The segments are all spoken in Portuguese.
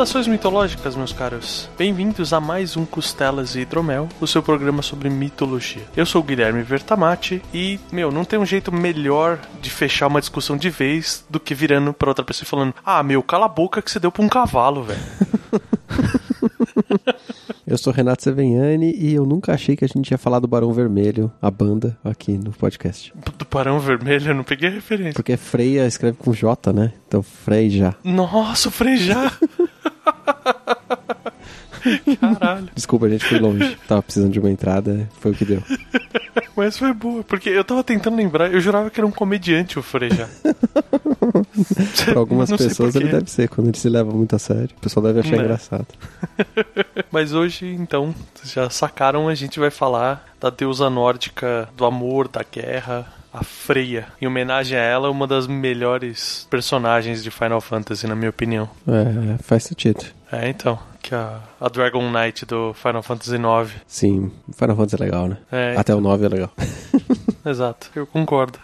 Saudações mitológicas, meus caros. Bem-vindos a mais um Costelas e Hidromel, o seu programa sobre mitologia. Eu sou o Guilherme Vertamati e, meu, não tem um jeito melhor de fechar uma discussão de vez do que virando pra outra pessoa e falando: Ah, meu, cala a boca que você deu pra um cavalo, velho. Eu sou Renato Seveniani e eu nunca achei que a gente ia falar do Barão Vermelho, a banda, aqui no podcast. Do Barão Vermelho, eu não peguei a referência. Porque Freia escreve com J, né? Então Freija. Nossa, o Frejá! Caralho. Desculpa, a gente foi longe. Tava precisando de uma entrada, foi o que deu. Mas foi boa, porque eu tava tentando lembrar, eu jurava que era um comediante o Frejá. Pra algumas Não pessoas ele deve ser, quando ele se leva muito a sério. O pessoal deve achar Né. engraçado. Mas hoje, então, vocês já sacaram, a gente vai falar da deusa nórdica do amor, da guerra, a Freya. Em homenagem a ela, uma das melhores personagens de Final Fantasy, na minha opinião. É, faz sentido. É, então, que a, a Dragon Knight do Final Fantasy IX. Sim, Final Fantasy é legal, né? É, Até o 9 é legal. exato, eu concordo.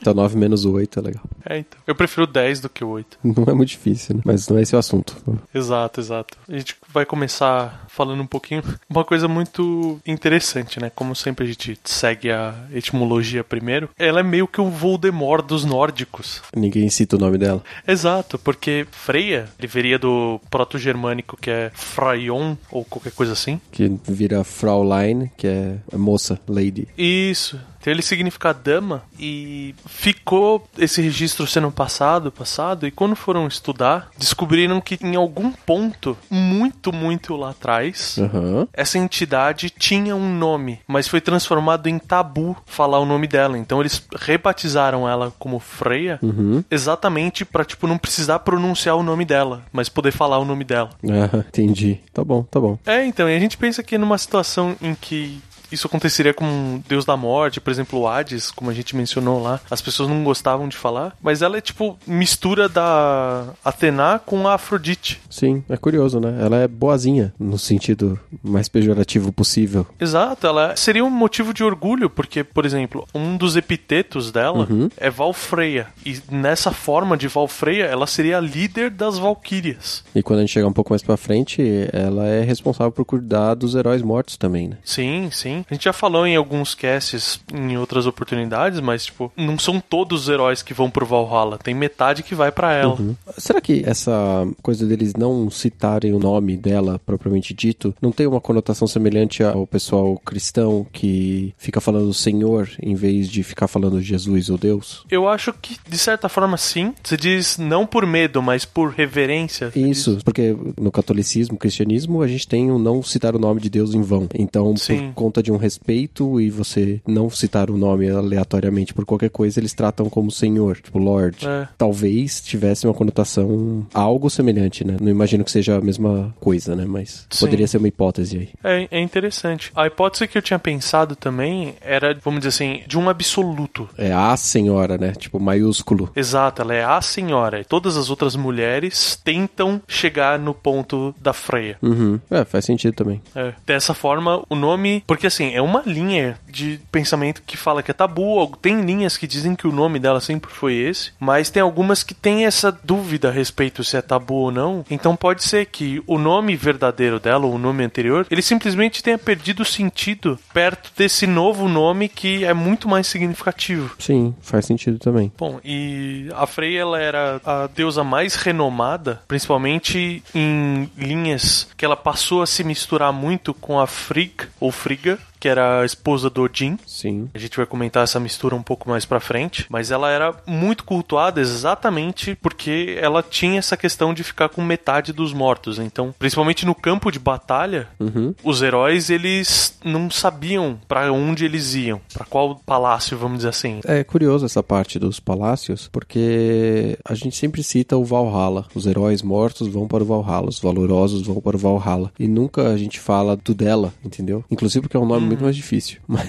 Até o 9 menos o 8 é legal. É, então. Eu prefiro o 10 do que o 8. Não é muito difícil, né? Mas não é esse o assunto. Exato, exato. A gente vai começar falando um pouquinho. Uma coisa muito interessante, né? Como sempre a gente segue a etimologia primeiro. Ela é meio que o Voldemort dos nórdicos. Ninguém cita o nome dela. Exato, porque Freya, ele viria do proto-germânico que é Fraion, ou qualquer coisa assim. Que vira Fraulein, que é moça, lady. Isso. Então ele significa dama e ficou esse registro sendo passado, passado, e quando foram estudar, descobriram que em algum ponto, muito, muito lá atrás, Aham. essa entidade tinha um nome, mas foi transformado em tabu falar o nome dela. Então eles rebatizaram ela como Freya, Uhum. exatamente pra tipo não precisar pronunciar o nome dela, mas poder falar o nome dela. Ah, entendi. Tá bom, tá bom. É, então, e a gente pensa que numa situação em que isso aconteceria com Deus da Morte, por exemplo, o Hades, como a gente mencionou lá, as pessoas não gostavam de falar, mas ela é tipo mistura da Atena com a Afrodite. Sim, é curioso, né? Ela é boazinha, no sentido mais pejorativo possível. Exato, ela seria um motivo de orgulho, porque, por exemplo, um dos epitetos dela Uhum. é Valfreia, e nessa forma de Valfreia, ela seria a líder das Valquírias. E quando a gente chegar um pouco mais pra frente, ela é responsável por cuidar dos heróis mortos também, né? Sim, sim. A gente já falou em alguns casts em outras oportunidades, mas, tipo, não são todos os heróis que vão pro Valhalla. Tem metade que vai pra ela. Uhum. Será que essa coisa deles não citarem o nome dela propriamente dito não tem uma conotação semelhante ao pessoal cristão que fica falando Senhor em vez de ficar falando Jesus ou Deus? Eu acho que, de certa forma, sim. Você diz não por medo, mas por reverência. Isso, porque no catolicismo, cristianismo, a gente tem o não citar o nome de Deus em vão. Então, Sim. por conta de um respeito e você não citar o nome aleatoriamente por qualquer coisa, eles tratam como Senhor, tipo Lord. É. Talvez tivesse uma conotação algo semelhante, né? Não imagino que seja a mesma coisa, né? Mas Sim. poderia ser uma hipótese aí. É, é interessante. A hipótese que eu tinha pensado também era, vamos dizer assim, de um absoluto. É a senhora, né? Tipo, maiúsculo. Exato, ela é a senhora. E todas as outras mulheres tentam chegar no ponto da Freya. Uhum. É, faz sentido também. É. Dessa forma, o nome. Porque assim, é uma linha de pensamento que fala que é tabu. Tem linhas que dizem que o nome dela sempre foi esse. Mas tem algumas que têm essa dúvida a respeito se é tabu ou não. Então pode ser que o nome verdadeiro dela, ou o nome anterior, ele simplesmente tenha perdido o sentido perto desse novo nome que é muito mais significativo. Sim, faz sentido também. Bom, e a Freya ela era a deusa mais renomada, principalmente em linhas que ela passou a se misturar muito com a Frigg ou Friga, que era a esposa do Odin. Sim. A gente vai comentar essa mistura um pouco mais pra frente, mas ela era muito cultuada exatamente porque ela tinha essa questão de ficar com metade dos mortos. Então, principalmente no campo de batalha, Uhum. os heróis eles não sabiam pra onde eles iam, Pra qual palácio, vamos dizer assim. É curioso essa parte dos palácios, porque a gente sempre cita o Valhalla. Os heróis mortos vão para o Valhalla, os valorosos vão para o Valhalla. E nunca a gente fala do dela, entendeu? Inclusive porque é um nome muito mais difícil. Mas.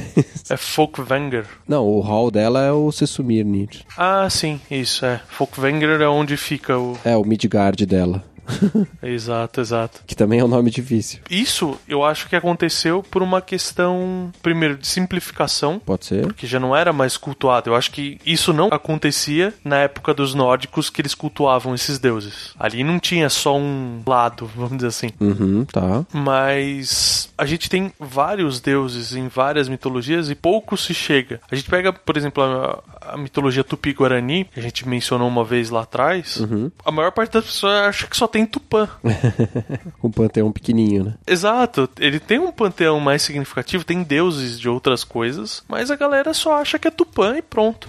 É Folkvanger. Não, o hall dela é o Sesumirnir. Ah, sim, isso é. Folkvanger é onde fica o. É o Midgard dela. Exato, exato. Que também é um nome difícil. Isso eu acho que aconteceu por uma questão, primeiro, de simplificação, Pode ser? que já não era mais cultuado. Eu acho que isso não acontecia na época dos nórdicos que eles cultuavam esses deuses. Ali não tinha só um lado, vamos dizer assim. Uhum, tá. Mas a gente tem vários deuses em várias mitologias e pouco se chega. A gente pega, por exemplo, a, a mitologia tupi-guarani, que a gente mencionou uma vez lá atrás. Uhum. A maior parte das pessoas acha que só tem tupã. Um panteão pequenininho, né? Exato, ele tem um panteão mais significativo, tem deuses de outras coisas, mas a galera só acha que é Tupã e pronto.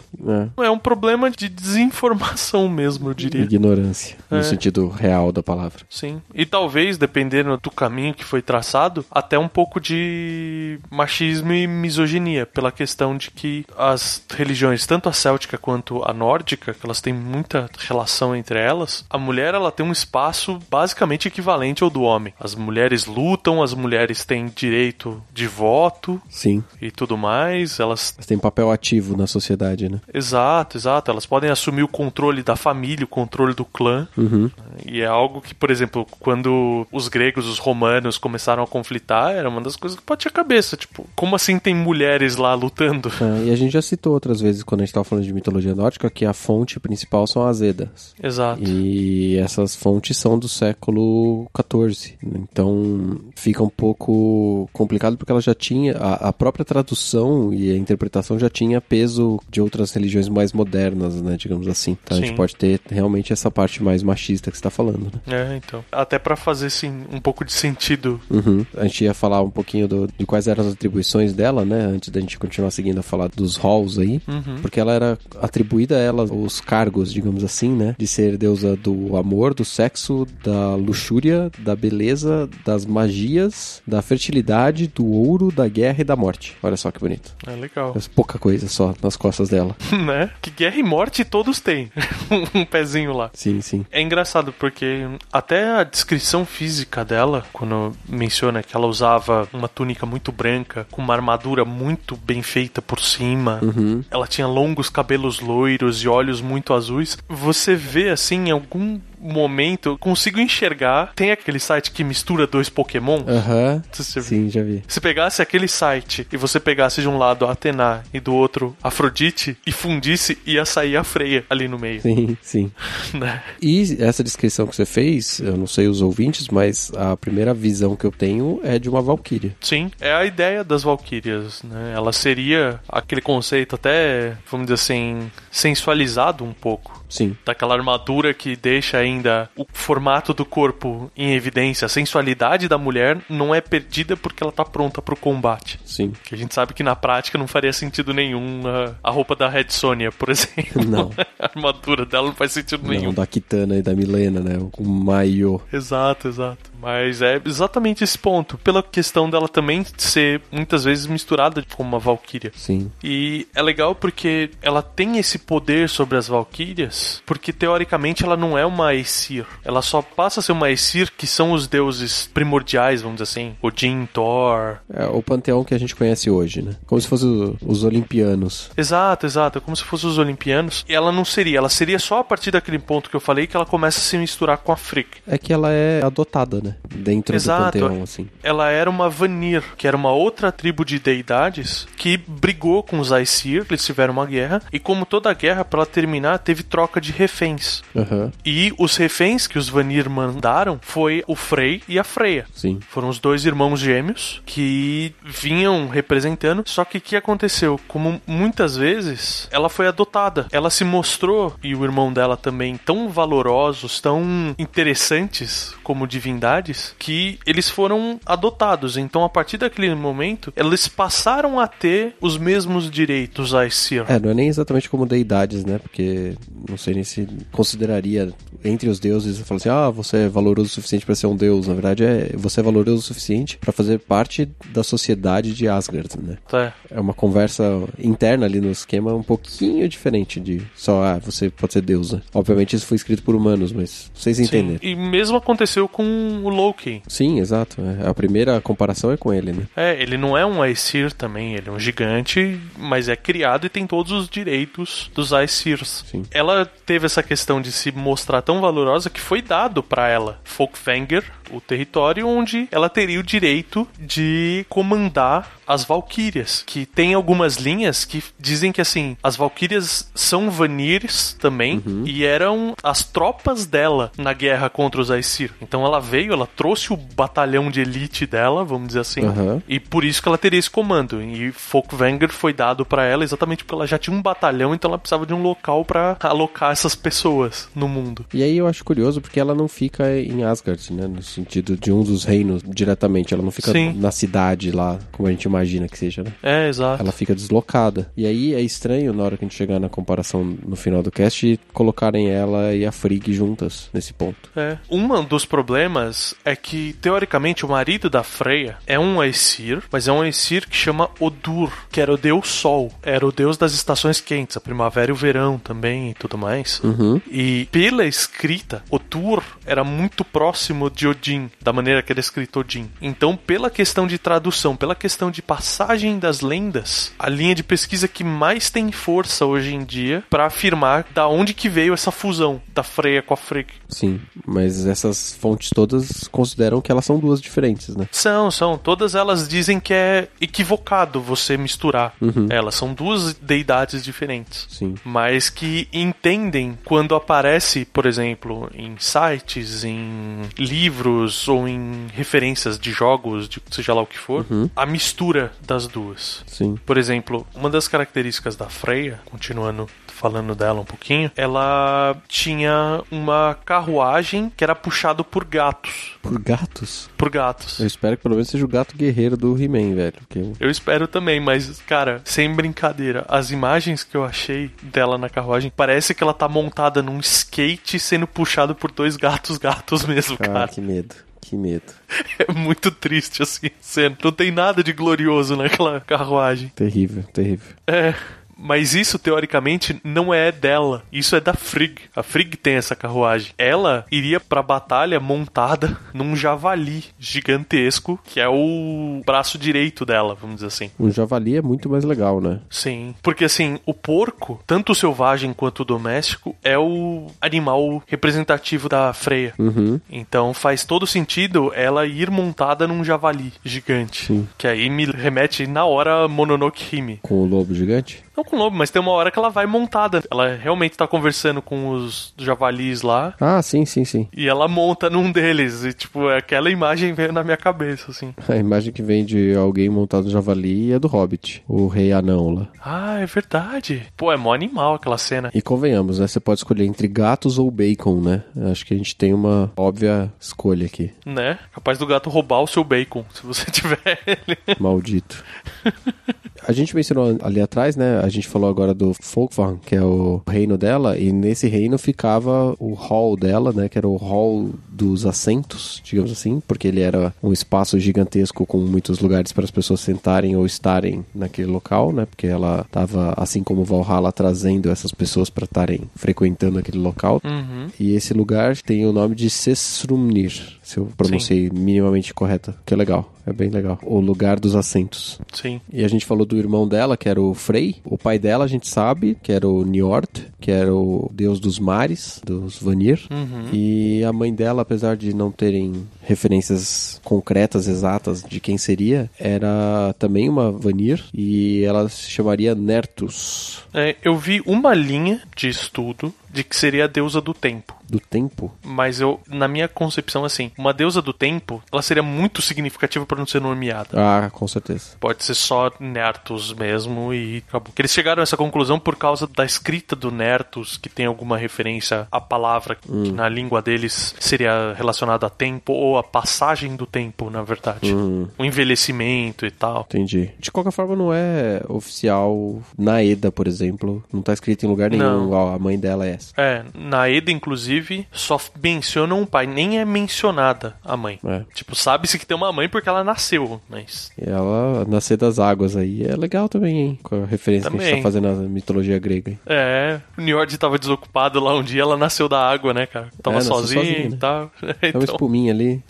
É. É um problema de desinformação mesmo, eu diria. Ignorância, no É. sentido real da palavra. Sim. E talvez, dependendo do caminho que foi traçado, até um pouco de machismo e misoginia, pela questão de que as religiões, tanto a céltica quanto a nórdica, que elas têm muita relação entre elas, a mulher ela tem um espaço basicamente equivalente ao do homem. As mulheres lutam, as mulheres têm direito de voto Sim. e tudo mais, elas Mas tem papel ativo na sociedade, né? Exato, exato. Elas podem assumir o controle da família, o controle do clã. Uhum. E é algo que, por exemplo, quando os gregos, os romanos começaram a conflitar, era uma das coisas que batia a cabeça. Tipo, como assim tem mulheres lá lutando? É, e a gente já citou outras vezes, quando a gente tava falando de mitologia nórdica, que a fonte principal são as Edas. Exato. E essas fontes são do século XIV. Então fica um pouco complicado porque ela já tinha. A, a própria tradução e a interpretação já tinha peso de outras religiões mais modernas, né? Digamos assim. Então a Sim. gente pode ter realmente essa parte mais machista que você tá falando, né? É, então. Até pra fazer, assim, um pouco de sentido. Uhum. A gente ia falar um pouquinho do- de quais eram as atribuições dela, né? Antes da gente continuar seguindo a falar dos halls aí. Uhum. Porque ela era atribuída a ela os cargos, digamos assim, né? De ser deusa do amor, do sexo, da luxúria, da beleza, das magias, da fertilidade, do ouro, da guerra e da morte. Olha só que bonito. É legal. Mas pouca coisa só nas costas dela. né? Que guerra e morte todos têm. um pezinho lá. Sim, sim. É engraçado porque até a descrição física dela, quando menciona que ela usava uma túnica muito branca, com uma armadura muito bem feita por cima, Uhum. ela tinha longos cabelos loiros e olhos muito azuis, você vê assim algum momento, consigo enxergar. Tem aquele site que mistura dois Pokémon. Aham. Você- Sim, já vi. Se pegasse aquele site e você pegasse de um lado a Atena e do outro Afrodite e fundisse, ia sair a Freia ali no meio, Sim, sim. né? E essa descrição que você fez, eu não sei os ouvintes, mas a primeira visão que eu tenho é de uma valquíria. Sim, é a ideia das Valkyrias, né? Ela seria aquele conceito até, vamos dizer assim, sensualizado um pouco. Sim. Daquela armadura que deixa ainda o formato do corpo em evidência. A sensualidade da mulher não é perdida porque ela tá pronta pro combate. Sim. Que a gente sabe que na prática não faria sentido nenhum a, a roupa da Red Sonja, por exemplo. Não. a armadura dela não faz sentido nenhum. Não, da Kitana e da Milena, né? O maiô. Exato, exato. Mas é exatamente esse ponto. Pela questão dela também ser muitas vezes misturada com uma Valkyria. Sim. E é legal porque ela tem esse poder sobre as Valkyrias, porque teoricamente ela não é uma Aesir. Ela só passa a ser uma Aesir que são os deuses primordiais, vamos dizer assim. Odin, Thor. É o panteão que a gente conhece hoje, né? Como se fosse o- os olimpianos. Exato, exato. É como se fossem os olimpianos. E ela não seria. Ela seria só a partir daquele ponto que eu falei que ela começa a se misturar com a Frigg. É que ela é adotada, né? Dentro Exato. do panteão, assim. ela era uma Vanir, que era uma outra tribo de deidades que brigou com os Aesir, eles tiveram uma guerra, e como toda guerra, para terminar, teve troca de reféns. Aham. E os reféns que os Vanir mandaram foi o Frey e a Freya. Sim. Foram os dois irmãos gêmeos que vinham representando. Só que o que aconteceu? Como muitas vezes ela foi adotada, ela se mostrou e o irmão dela também tão valorosos, tão interessantes como divindades que eles foram adotados. Então, a partir daquele momento, eles passaram a ter os mesmos direitos a Aesir. É, não é nem exatamente como deidades, né? Porque não sei nem se consideraria entre os deuses, fala assim, ah, você é valoroso o suficiente para ser um deus. Na verdade, é você é valoroso o suficiente para fazer parte da sociedade de Asgard, né? É. É uma conversa interna ali no esquema um pouquinho diferente de só, ah, você pode ser deus, né? Obviamente isso foi escrito por humanos, mas vocês entenderam. Sim. E mesmo aconteceu com o Loki. Sim, exato. É, A primeira comparação é com ele, né? É, ele não é um Aesir também, ele é um gigante, mas é criado e tem todos os direitos dos Aesirs. Sim. Ela teve essa questão de se mostrar tão valorosa que foi dado pra ela Folkvanger, o território onde ela teria o direito de comandar as Valquírias, que tem algumas linhas que dizem que assim, as Valquírias são Vanires também e eram as tropas dela na guerra contra os Aesir. Então ela veio, ela trouxe o batalhão de elite dela, vamos dizer assim, Aham. e por isso que ela teria esse comando. E Folkvanger foi dado pra ela exatamente porque ela já tinha um batalhão, então ela precisava de um local pra alocar essas pessoas no mundo. E aí eu acho curioso porque ela não fica em Asgard, né? Sentido de um dos reinos diretamente. Ela não fica Sim. na cidade lá, como a gente imagina que seja, né? É, exato. Ela fica deslocada. E aí é estranho, na hora que a gente chegar na comparação no final do cast, colocarem ela e a Frigg juntas nesse ponto. É. Um dos problemas é que, teoricamente, o marido da Freya é um Aesir, mas é um Aesir que chama Odur, que era o deus Sol. Era o deus das estações quentes, a primavera e o verão também e tudo mais. Uhum. E pela escrita, Odur era muito próximo de Odin, da maneira que era escrito Odin. Então, pela questão de tradução, pela questão de passagem das lendas, a linha de pesquisa que mais tem força hoje em dia para afirmar da onde que veio essa fusão da Freya com a Frigg. Sim, mas essas fontes todas consideram que elas são duas diferentes, né? São, são. Todas elas dizem que é equivocado você misturar. Elas são duas deidades diferentes. Sim. Mas que entendem quando aparece, por exemplo, em sites, em livros ou em referências de jogos, de seja lá o que for, a mistura das duas. Sim. Por exemplo, uma das características da Freya, continuando falando dela um pouquinho, ela tinha uma carruagem que era puxado por gatos. Por gatos? Por gatos. Eu espero que pelo menos seja o gato guerreiro do He-Man, velho. Porque Eu espero também, mas, cara, sem brincadeira, as imagens que eu achei dela na carruagem, parece que ela tá montada num skate sendo puxado por dois gatos gatos mesmo, Ah, cara. que medo. Que medo. É muito triste assim, cena. Não tem nada de glorioso naquela carruagem. Terrível, terrível. É. Mas isso, teoricamente, não é dela. Isso é da Frigg. A Frigg tem essa carruagem. Ela iria pra batalha montada num javali gigantesco, que é o braço direito dela, vamos dizer assim. Um javali é muito mais legal, né? Sim. Porque assim, o porco, tanto o selvagem quanto o doméstico, é o animal representativo da Freya. Uhum. Então faz todo sentido ela ir montada num javali gigante. Sim. Que aí me remete na hora Mononoke Hime. Com o lobo gigante? Não com lobo, mas tem uma hora que ela vai montada. Ela realmente tá conversando com os javalis lá. Ah, sim, sim, sim. E ela monta num deles. E, tipo, aquela imagem veio na minha cabeça, assim. A imagem que vem de alguém montado no javali é do Hobbit, o rei anão lá. Ah, é verdade. Pô, é mó animal aquela cena. E convenhamos, né? Você pode escolher entre gatos ou bacon, né? Acho que a gente tem uma óbvia escolha aqui. Né? Capaz do gato roubar o seu bacon, se você tiver ele. Maldito. A gente mencionou ali atrás, né? A gente falou agora do Folkvarn, que é o reino dela, e nesse reino ficava o hall dela, né? Que era o hall dos assentos, digamos assim, porque ele era um espaço gigantesco com muitos lugares para as pessoas sentarem ou estarem naquele local, né? Porque ela estava, assim como Valhalla, trazendo essas pessoas para estarem frequentando aquele local. Uhum. E esse lugar tem o nome de Sesrumnir, se eu pronunciei minimamente correta, que é legal, é bem legal. O lugar dos assentos. Sim. E a gente falou do irmão dela, que era o Frey. O pai dela, a gente sabe, que era o Njord, que era o deus dos mares, dos Vanir. Uhum. E a mãe dela, apesar de não terem referências concretas, exatas de quem seria, era também uma Vanir e ela se chamaria Nertus. É, eu vi uma linha de estudo de que seria a deusa do tempo. Do tempo? Mas eu, na minha concepção, assim, uma deusa do tempo, ela seria muito significativa pra não ser nomeada. Ah, com certeza. Pode ser só Nertus mesmo e acabou. Eles chegaram a essa conclusão por causa da escrita do Nertus, que tem alguma referência à palavra que na língua deles seria relacionada a tempo ou a passagem do tempo, na verdade. Hum, O envelhecimento e tal. entendi. De qualquer forma, não é oficial na EDA, por exemplo. Não tá escrito em lugar nenhum, Não. ó, a mãe dela é É, na Eda, inclusive, só mencionam o pai, nem é mencionada a mãe. É. Tipo, sabe-se que tem uma mãe porque ela nasceu, mas. E ela nascer das águas aí é legal também, hein? Com a referência que a gente Também. tá fazendo na mitologia grega. hein? É, o Njord tava desocupado lá um dia, ela nasceu da água, né, cara? Tava É, nasceu sozinha e né? tal. É uma Então, espuminha ali,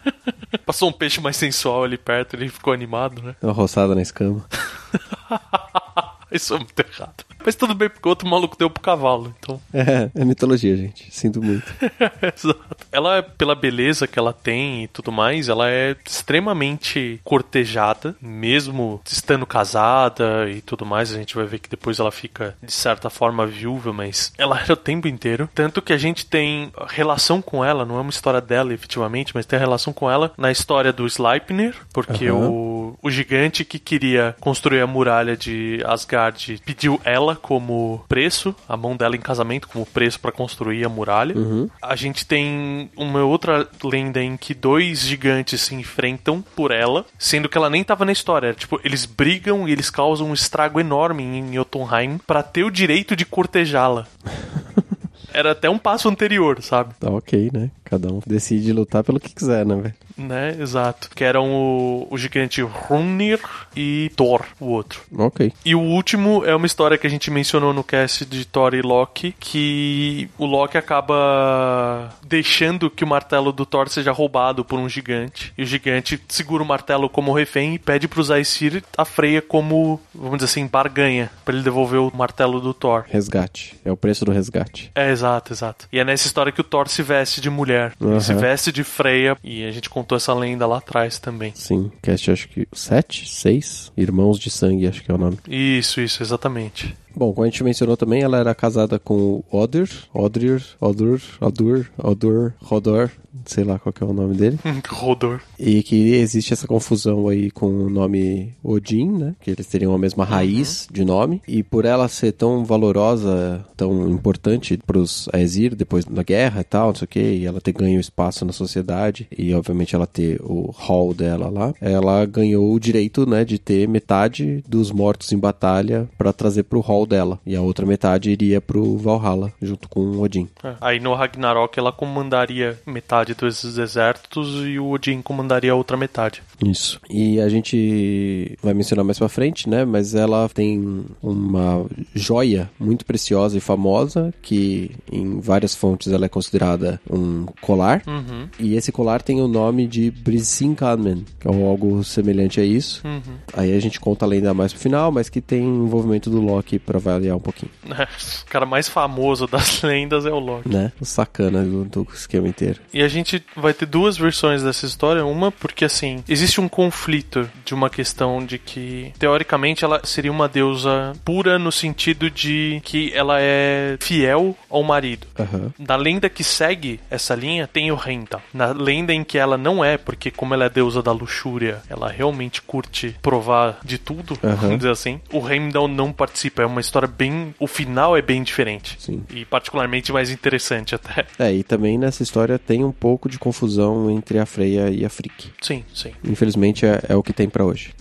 passou um peixe mais sensual ali perto, ele ficou animado, né? uma roçada na escama. Isso é muito errado. Mas tudo bem, porque o outro maluco deu pro cavalo, então. É, é mitologia, gente. Sinto muito. Exato. Ela, pela beleza que ela tem e tudo mais, ela é extremamente cortejada, mesmo estando casada e tudo mais. A gente vai ver que depois ela fica, de certa forma, viúva, mas ela era o tempo inteiro. Tanto que a gente tem relação com ela, não é uma história dela efetivamente, mas tem relação com ela na história do Sleipnir, porque Aham. o, o gigante que queria construir a muralha de Asgard pediu ela como preço, a mão dela em casamento como preço para construir a muralha. A gente tem uma outra lenda em que dois gigantes se enfrentam por ela, sendo que ela nem tava na história. Tipo, eles brigam e eles causam um estrago enorme em Jotunheim para ter o direito de cortejá-la. Era até um passo anterior, sabe? Tá ok, né? Cada um decide lutar pelo que quiser, né, velho? Né, exato. Que eram o, o gigante Hrungnir e Thor, o outro. Ok. E o último é uma história que a gente mencionou no cast de Thor e Loki, que o Loki acaba deixando que o martelo do Thor seja roubado por um gigante. E o gigante segura o martelo como refém e pede pro Aesir a Freya como, vamos dizer assim, barganha, pra ele devolver o martelo do Thor. Resgate. É o preço do resgate. É, exato, exato. E é nessa história que o Thor se veste de mulher. Ele Aham. se veste de Freya. E a gente contou essa lenda lá atrás também. Sim. Cast acho que sete, seis. Irmãos de sangue, acho que é o nome. Isso, isso, exatamente. Bom, como a gente mencionou também, ela era casada com o Odir, Odir, Odur, Odur, Odur, Rodor, sei lá qual que é o nome dele. Rodor. E que existe essa confusão aí com o nome Odin, né? Que eles teriam a mesma raiz de nome. E por ela ser tão valorosa, tão importante pros Aesir depois da guerra e tal, não sei o que, e ela ter ganho espaço na sociedade, e obviamente ela ter o hall dela lá, ela ganhou o direito, né, de ter metade dos mortos em batalha pra trazer pro hall dela. E a outra metade iria pro Valhalla, junto com Odin. É. Aí no Ragnarok ela comandaria metade desses exércitos e o Odin comandaria a outra metade. Isso. E a gente vai mencionar mais pra frente, né? Mas ela tem uma joia muito preciosa e famosa que em várias fontes ela é considerada um colar. Uhum. E esse colar tem o nome de Brisinkamen, que é algo semelhante a isso. Uhum. Aí a gente conta a lenda mais pro final, mas que tem envolvimento do Loki pra avaliar um pouquinho, o cara mais famoso das lendas é o Loki. né? O sacana do, do esquema inteiro. E a gente vai ter duas versões dessa história. Uma, porque assim, existe um conflito de uma questão de que, teoricamente, ela seria uma deusa pura no sentido de que ela é fiel ao marido. Aham. Na lenda que segue essa linha tem o Renta. Na lenda em que ela não é, porque como ela é deusa da luxúria, ela realmente curte provar de tudo, Aham. vamos dizer assim. O Heimdall não participa. É uma história bem. O final é bem diferente. Sim. E particularmente mais interessante até. É, e também nessa história tem um pouco de confusão entre a Freya e a Frigg. Sim, sim. Infelizmente é, é o que tem pra hoje.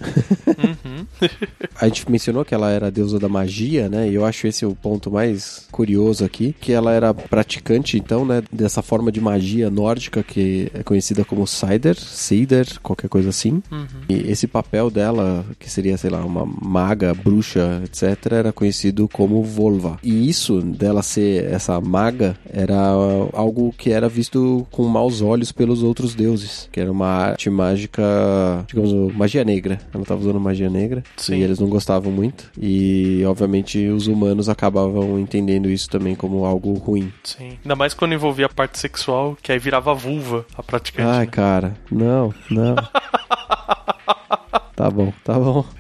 Uhum. A gente mencionou que ela era a deusa da magia, né? E eu acho esse o ponto mais curioso aqui, que ela era praticante, então, né, dessa forma de magia nórdica que é conhecida como Cider, Cider, qualquer coisa assim. Uhum. E esse papel dela, que seria, sei lá, uma maga, bruxa, etc., era conhecido como Volva. E isso dela ser essa maga era algo que era visto com maus olhos pelos outros deuses, que era uma arte mágica, digamos, magia negra. Ela estava usando magia negra Sim. e eles não gostavam muito. E, obviamente, os humanos acabavam entendendo isso também como algo ruim. Sim. Ainda mais quando envolvia a parte sexual, que aí virava vulva a praticante. Ai, né? cara, não, não. tá bom, tá bom.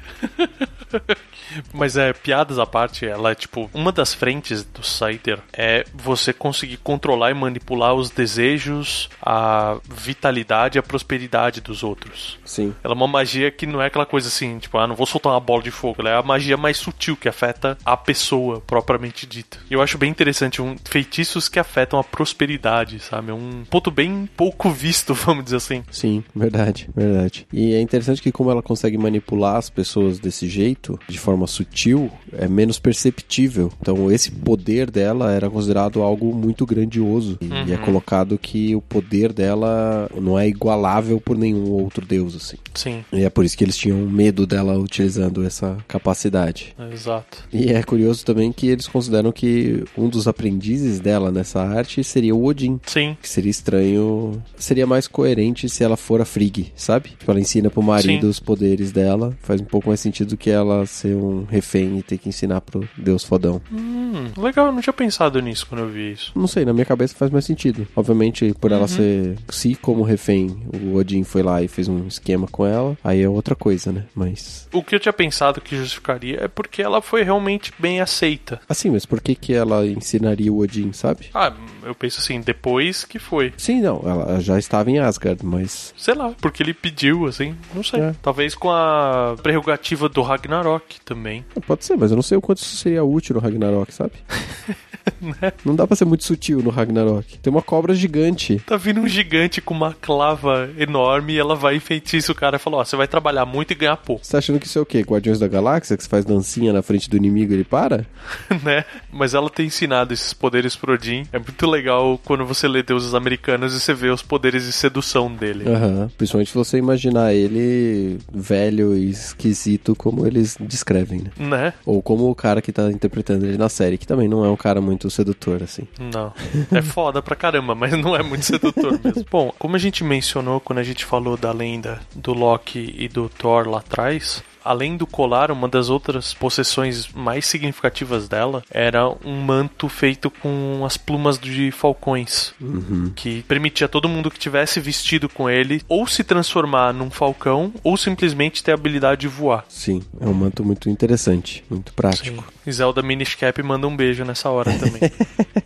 Mas é, piadas à parte, ela é tipo, uma das frentes do Scyther é você conseguir controlar e manipular os desejos, a vitalidade e a prosperidade dos outros. Sim. Ela é uma magia que não é aquela coisa assim, tipo, ah, não vou soltar uma bola de fogo. Ela é a magia mais sutil que afeta a pessoa propriamente dita. E eu acho bem interessante um feitiços que afetam a prosperidade, sabe? Um ponto bem pouco visto, vamos dizer assim. Sim, verdade, verdade. E é interessante que como ela consegue manipular as pessoas desse jeito, de forma sutil, é menos perceptível. Então esse poder dela era considerado algo muito grandioso. E é Uhum. colocado que o poder dela não é igualável por nenhum outro deus, assim. Sim, E é por isso que eles tinham medo dela utilizando essa capacidade. é exato. E é curioso também que eles consideram que um dos aprendizes dela nessa arte seria o Odin. Sim, Que seria estranho. Seria mais coerente se ela for a Frigg, sabe? Tipo, ela ensina pro marido Sim. os poderes dela. Faz um pouco mais sentido do que ela ser um refém e ter que ensinar pro Deus fodão. Hum, legal, eu não tinha pensado nisso quando eu vi isso. Não sei, na minha cabeça faz mais sentido. Obviamente, por ela ser. Se como refém, o Odin foi lá e fez um esquema com ela, aí é outra coisa, né? Mas. O que eu tinha pensado que justificaria é porque ela foi realmente bem aceita. Assim, mas por que que ela ensinaria o Odin, sabe? Ah, eu penso assim, depois que foi. Sim, não, ela já estava em Asgard, mas. Sei lá, porque ele pediu, assim, não sei. É. Talvez com a prerrogativa do Ragnarok também. Pode ser, mas eu não sei o quanto isso seria útil no Ragnarok, sabe? Né? Não dá pra ser muito sutil no Ragnarok. Tem uma cobra gigante. Tá vindo um gigante com uma clava enorme e ela vai enfeitiça o cara e fala: Ó, você vai trabalhar muito e ganhar pouco, Você tá achando que isso é o quê? Guardiões da Galáxia? Que você faz dancinha na frente do inimigo e ele para? né? Mas ela tem ensinado esses poderes pro Odin. É muito legal quando você lê deuses americanos e você vê os poderes de sedução dele. Aham. Principalmente se você imaginar ele velho e esquisito como eles descrevem, né? Né? Ou como o cara que tá interpretando ele na série, que também não é um cara muito sedutor, assim. Não. É foda pra caramba, mas não é muito sedutor mesmo. Bom, como a gente mencionou quando a gente falou da lenda do Loki e do Thor lá atrás. Além do colar, uma das outras possessões mais significativas dela era um manto feito com as plumas de falcões, que permitia a todo mundo que tivesse vestido com ele ou se transformar num falcão ou simplesmente ter a habilidade de voar. Sim, é um manto muito interessante, muito prático. E Zelda Minish Cap manda um beijo nessa hora também.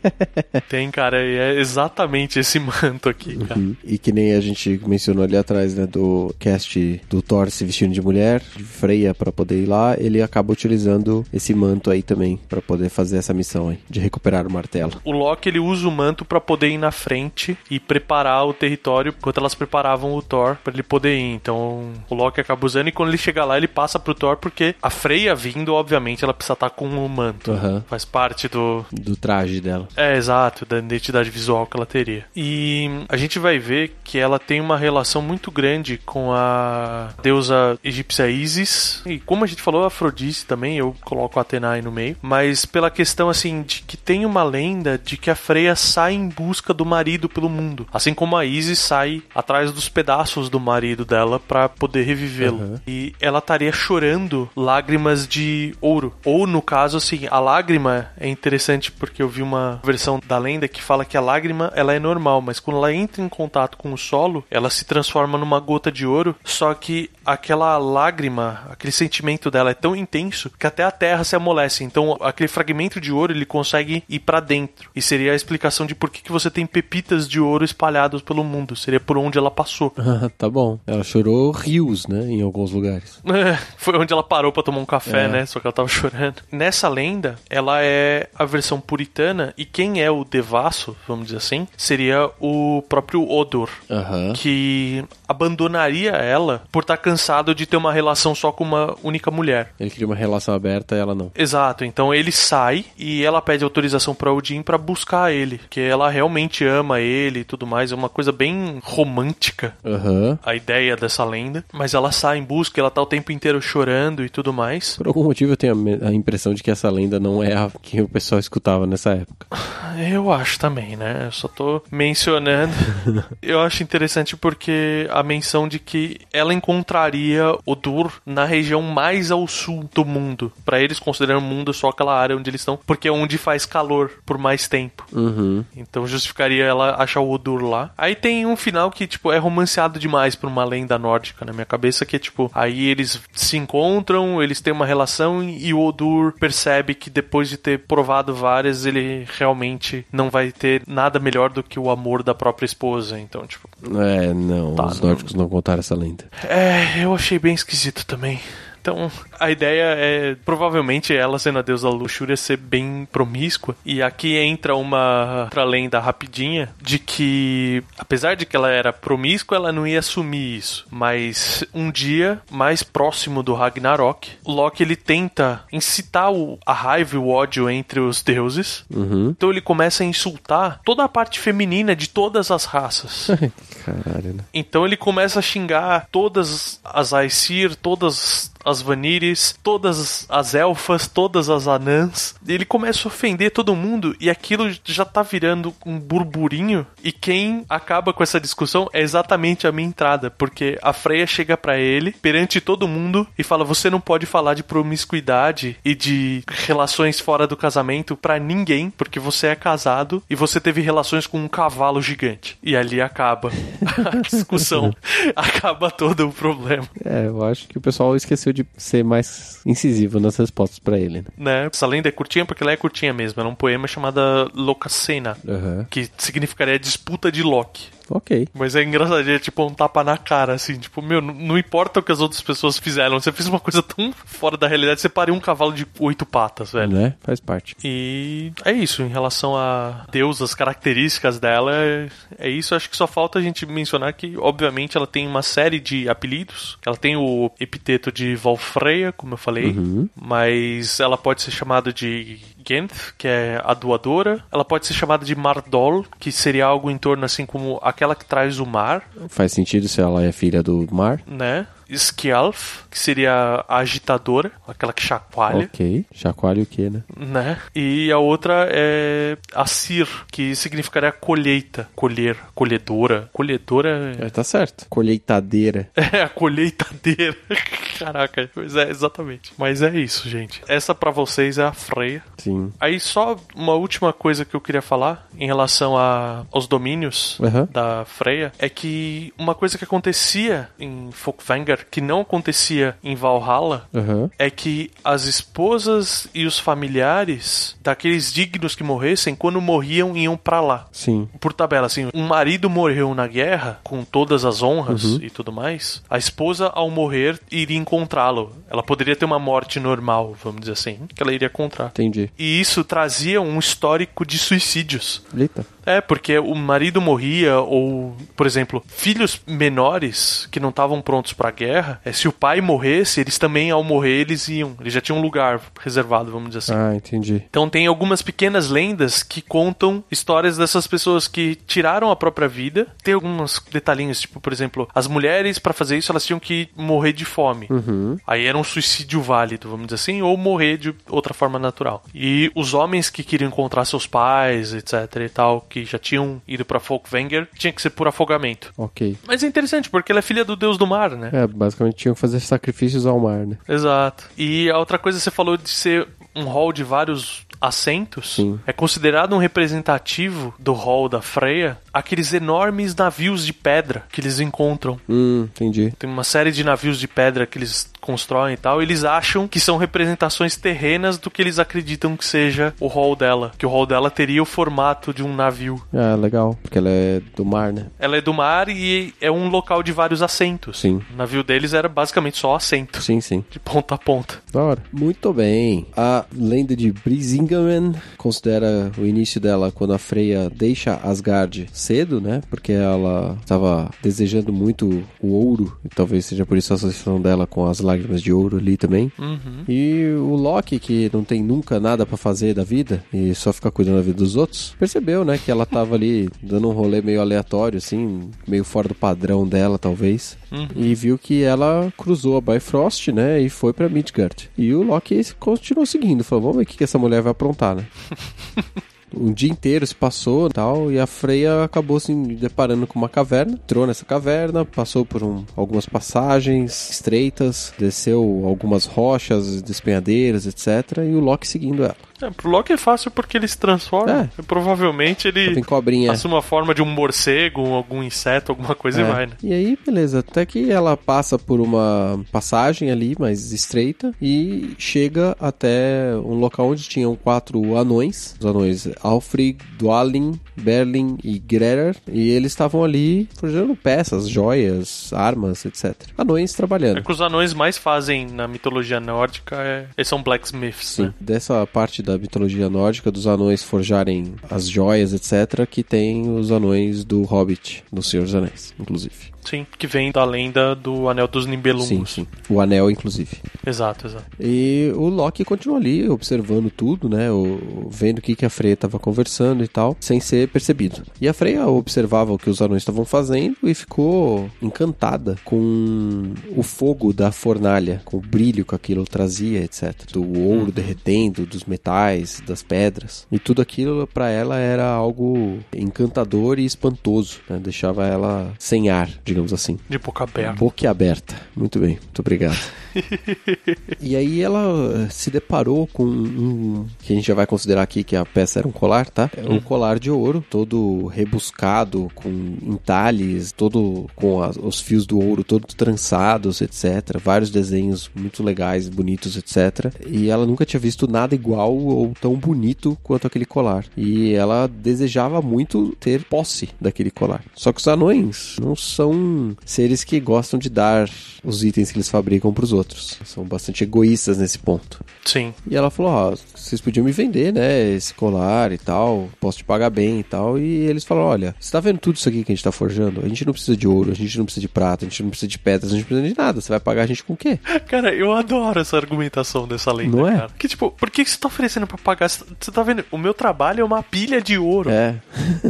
Tem, cara, e é exatamente esse manto aqui, cara. Uhum. E que nem a gente mencionou ali atrás, né, do cast do Thor se vestindo de mulher, de Freya pra poder ir lá, ele acaba utilizando esse manto aí também pra poder fazer essa missão aí, de recuperar o martelo. O Loki ele usa o manto pra poder ir na frente e preparar o território enquanto elas preparavam o Thor pra ele poder ir. Então o Loki acaba usando e quando ele chega lá ele passa pro Thor porque a Freya vindo, obviamente, ela precisa estar com o manto. Aham. Faz parte do, Do traje dela. É, exato, da identidade visual que ela teria. E a gente vai ver que ela tem uma relação muito grande com a deusa egípcia Isis. E como a gente falou, a Afrodite também, eu coloco Atena aí no meio. Mas pela questão, assim, de que tem uma lenda de que a Freya sai em busca do marido pelo mundo. Assim como a Isis sai atrás dos pedaços do marido dela para poder revivê-lo. Aham. E ela estaria chorando lágrimas de ouro. Ou, no caso, assim, a lágrima é interessante porque eu vi uma versão da lenda que fala que a lágrima ela é normal, mas quando ela entra em contato com o solo, ela se transforma numa gota de ouro. Só que aquela lágrima, aquele sentimento dela é tão intenso que até a terra se amolece. Então, aquele fragmento de ouro ele consegue ir pra dentro. E seria a explicação de por que, que você tem pepitas de ouro espalhadas pelo mundo. Seria por onde ela passou. tá bom. Ela chorou rios, né, em alguns lugares. É, Foi onde ela parou pra tomar um café, É. né? Só que ela tava chorando. Nessa lenda, ela é a versão puritana e quem é o devasso, vamos dizer assim, seria o próprio Odor, Aham. que abandonaria ela por estar cansado de ter uma relação só com uma única mulher. Ele queria uma relação aberta e ela não. Exato, então ele sai e ela pede autorização pra Odin pra buscar ele, que ela realmente ama ele e tudo mais, é uma coisa bem romântica Aham. a ideia dessa lenda, mas ela sai em busca, ela tá o tempo inteiro chorando e tudo mais. Por algum motivo eu tenho a a impressão de que essa lenda não é a que o pessoal escutava nessa época. Eu acho também, né? Eu só tô mencionando. eu acho interessante porque a menção de que ela encontraria o Dur na região mais ao sul do mundo. Para eles consideram o mundo só aquela área onde eles estão, porque é onde faz calor por mais tempo. Uhum. Então justificaria ela achar o Odur lá. Aí tem um final que, tipo, é romanceado demais por uma lenda nórdica na minha cabeça, que é tipo, aí eles se encontram, eles têm uma relação e o Odur percebe que depois de ter provado várias, ele realmente não vai ter nada melhor do que o amor da própria esposa. Então, tipo. É, não, Tá, os não- nórdicos não contaram essa lenda. É, eu achei bem esquisito também. me. Então, a ideia é provavelmente ela sendo a deusa da luxúria ser bem promíscua. E aqui entra uma outra lenda rapidinha de que, apesar de que ela era promíscua, ela não ia assumir isso. Mas um dia, mais próximo do Ragnarok, o Loki ele tenta incitar o- a raiva e o ódio entre os deuses. Uhum. Então ele começa a insultar toda a parte feminina de todas as raças. Caralho, né? Então ele começa a xingar todas as Aesir, todas as Vanires, todas as elfas, todas as anãs. Ele começa a ofender todo mundo e aquilo já tá virando um burburinho. E quem acaba com essa discussão é exatamente a minha entrada, porque a Freya chega pra ele perante todo mundo e fala: "Você não pode falar de promiscuidade e de relações fora do casamento pra ninguém, porque você é casado e você teve relações com um cavalo gigante". E ali acaba a discussão, acaba todo o problema, É, eu acho que o pessoal esqueceu de ser mais incisivo nas respostas pra ele, né? né? Essa lenda é curtinha porque ela é curtinha mesmo, ela é um poema chamada Locacena, Aham. que significaria disputa de Loki. Ok. Mas é engraçado, é tipo um tapa na cara, assim, tipo, meu, não- importa o que as outras pessoas fizeram, você fez uma coisa tão fora da realidade, você pariu um cavalo de oito patas, velho. Né? Faz parte. E é isso, em relação a Deus, as características dela, é, é isso. Acho que só falta a gente mencionar que, obviamente, ela tem uma série de apelidos. Ela tem o epiteto de Valfreya, como eu falei, mas ela pode ser chamada de Genth, que é a doadora. Ela pode ser chamada de Mardol, que seria algo em torno assim como aquela que traz o mar, Faz sentido se ela é filha do mar. né? Skjalf, que seria a agitadora, aquela que chacoalha. Ok. Chacoalha o quê, né? né? E a outra é Assir, que significaria colheita, colher, colhedora. Colhedora É, tá certo. Colheitadeira. é a colheitadeira. Caraca, pois é, exatamente. Mas é isso, gente. Essa pra vocês é a Freya. Sim. Aí só uma última coisa que eu queria falar em relação a, aos domínios Aham. da Freya é que uma coisa que acontecia em Folkvanger que não acontecia em Valhalla Aham. é que as esposas e os familiares daqueles dignos que morressem, quando morriam, iam pra lá. Sim. Por tabela, assim, um marido morreu na guerra, com todas as honras Uhum. e tudo mais, a esposa, ao morrer, iria encontrá-lo. Ela poderia ter uma morte normal, vamos dizer assim, que ela iria encontrar. Entendi. E isso trazia um histórico de suicídios. Eita. É, porque o marido morria, ou, por exemplo, filhos menores que não estavam prontos pra guerra, é, se o pai morresse, eles também, ao morrer, eles iam. Eles já tinham um lugar reservado, vamos dizer assim. Ah, entendi. Então tem algumas pequenas lendas que contam histórias dessas pessoas que tiraram a própria vida. Tem alguns detalhinhos, tipo, por exemplo, as mulheres para fazer isso elas tinham que morrer de fome. Uhum. Aí era um suicídio válido, vamos dizer assim, ou morrer de outra forma natural. E os homens que queriam encontrar seus pais, etc e tal, que já tinham ido para Folkvanger, tinha que ser por afogamento. Ok. Mas é interessante porque ela é filha do deus do mar, né? É, basicamente tinham que fazer sacrifícios ao mar, né? Exato. E a outra coisa você falou de ser um hall de vários assentos. Sim. É considerado um representativo do hall da Freya aqueles enormes navios de pedra que eles encontram. Hum, entendi. Tem uma série de navios de pedra que eles constroem e tal. Eles acham que são representações terrenas do que eles acreditam que seja o hall dela. Que o hall dela teria o formato de um navio. Ah, legal. Porque ela é do mar, né? Ela é do mar e é um local de vários assentos. Sim. O navio deles era basicamente só assento. Sim, sim. De ponta a ponta. Da hora. Muito bem. A lenda de Brisingamen considera o início dela quando a Freya deixa Asgard cedo, né? Porque ela estava desejando muito o ouro. E talvez seja por isso a associação dela com as lágrimas de ouro ali também. Uhum. E o Loki, que não tem nunca nada pra fazer da vida e só fica cuidando da vida dos outros, percebeu, né, que ela tava ali dando um rolê meio aleatório, assim, meio fora do padrão dela, talvez. Uhum. E viu que ela cruzou a Bifrost, né, e foi pra Midgard. E o Loki continuou seguindo, falou, vamos ver o que que essa mulher vai aprontar, né? Um dia inteiro se passou tal, e a Freya acabou se deparando com uma caverna, entrou nessa caverna, passou por um, algumas passagens estreitas, desceu algumas rochas, despenhadeiras, etc. E o Loki seguindo ela. É, pro Loki é fácil porque ele se transforma. É. Provavelmente ele assume a forma de um morcego, algum inseto, alguma coisa É. e vai, né? E aí, beleza. Até que ela passa por uma passagem ali, mais estreita, e chega até um local onde tinham quatro anões. Os anões Alfred, Dwalin, Berlin e Grerer. E eles estavam ali forjando peças, joias, armas, etc. Anões É trabalhando. que os anões mais fazem na mitologia nórdica é. Eles são blacksmiths, Sim, né? dessa parte da mitologia nórdica, dos anões forjarem as joias, etc., que tem os anões do Hobbit, do Senhor dos Anéis, inclusive. Sim, que vem da lenda do Anel dos Nibelungos. Sim, sim. O anel, inclusive. Exato, exato. E o Loki continua ali, observando tudo, né? O, vendo o que, que a Freya estava conversando e tal, sem ser percebido. E a Freya observava o que os anões estavam fazendo e ficou encantada com o fogo da fornalha, com o brilho que aquilo trazia, etc. Do ouro derretendo, dos metais, das pedras. E tudo aquilo para ela era algo encantador e espantoso, né? Deixava ela sem ar, digamos assim. De boca aberta. Boca aberta. Muito bem, muito obrigado. e aí ela eh, se deparou com um. que a gente já vai considerar aqui que a peça era um colar, tá? É um colar de ouro, todo rebuscado, com entalhes, todo com as- os fios do ouro todos trançados, etc. Vários desenhos muito legais, bonitos, etc. E ela nunca tinha visto nada igual ou tão bonito quanto aquele colar. E ela desejava muito ter posse daquele colar. Só que os anões não são seres que gostam de dar os itens que eles fabricam para os outros. São bastante egoístas nesse ponto. Sim. E ela falou: Ó, vocês podiam me vender, né? Esse colar e tal, posso te pagar bem e tal. E eles falaram: Olha, você tá vendo tudo isso aqui que a gente tá forjando? A gente não precisa de ouro, a gente não precisa de prata, a gente não precisa de pedras, a gente não precisa de nada. Você vai pagar a gente com o quê? Cara, eu adoro essa argumentação dessa lenda, Não é? cara. Que tipo, por que você tá oferecendo pra pagar? Você tá vendo? O meu trabalho é uma pilha de ouro. É,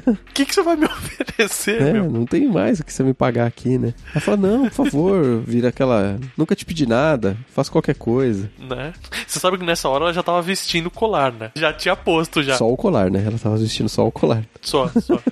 O que, que você vai me oferecer, é, meu? não tem mais o que você me pagar aqui, né? Ela falou: Não, por favor, vira aquela. Nunca te pedi nada, faça qualquer coisa. Né? Você sabe que nessa hora ela já tava vestindo o colar, né? Já tinha posto já. Só o colar, né? Ela tava vestindo só o colar. Só, só.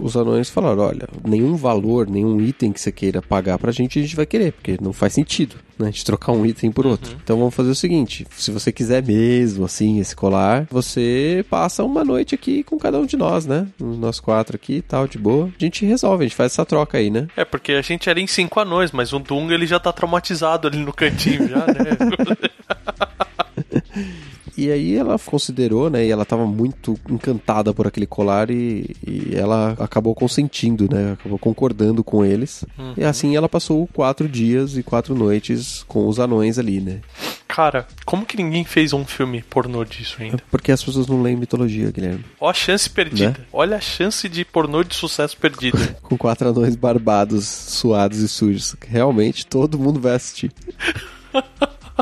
Os anões falaram: olha, nenhum valor, nenhum item que você queira pagar pra gente, a gente vai querer, porque não faz sentido, né? Gente trocar um item por outro. Então vamos fazer o seguinte: se você quiser mesmo, assim, esse colar, você passa uma noite aqui com cada um de nós, né? Nós quatro aqui e tal, de boa. A gente resolve, a gente faz essa troca aí, né? É, porque a gente era em cinco anões, mas o Dunga ele já tá traumatizado ali no cantinho já, né? E aí ela considerou, né? E ela tava muito encantada por aquele colar e, e ela acabou consentindo, né? Acabou concordando com eles. E assim ela passou quatro dias e quatro noites com os anões ali, né? Cara, como que ninguém fez um filme pornô disso ainda? Porque as pessoas não leem mitologia, Guilherme. Ó a chance perdida. Né? Olha a chance de pornô de sucesso perdida. Com quatro anões barbados, suados e sujos. Realmente todo mundo vai assistir.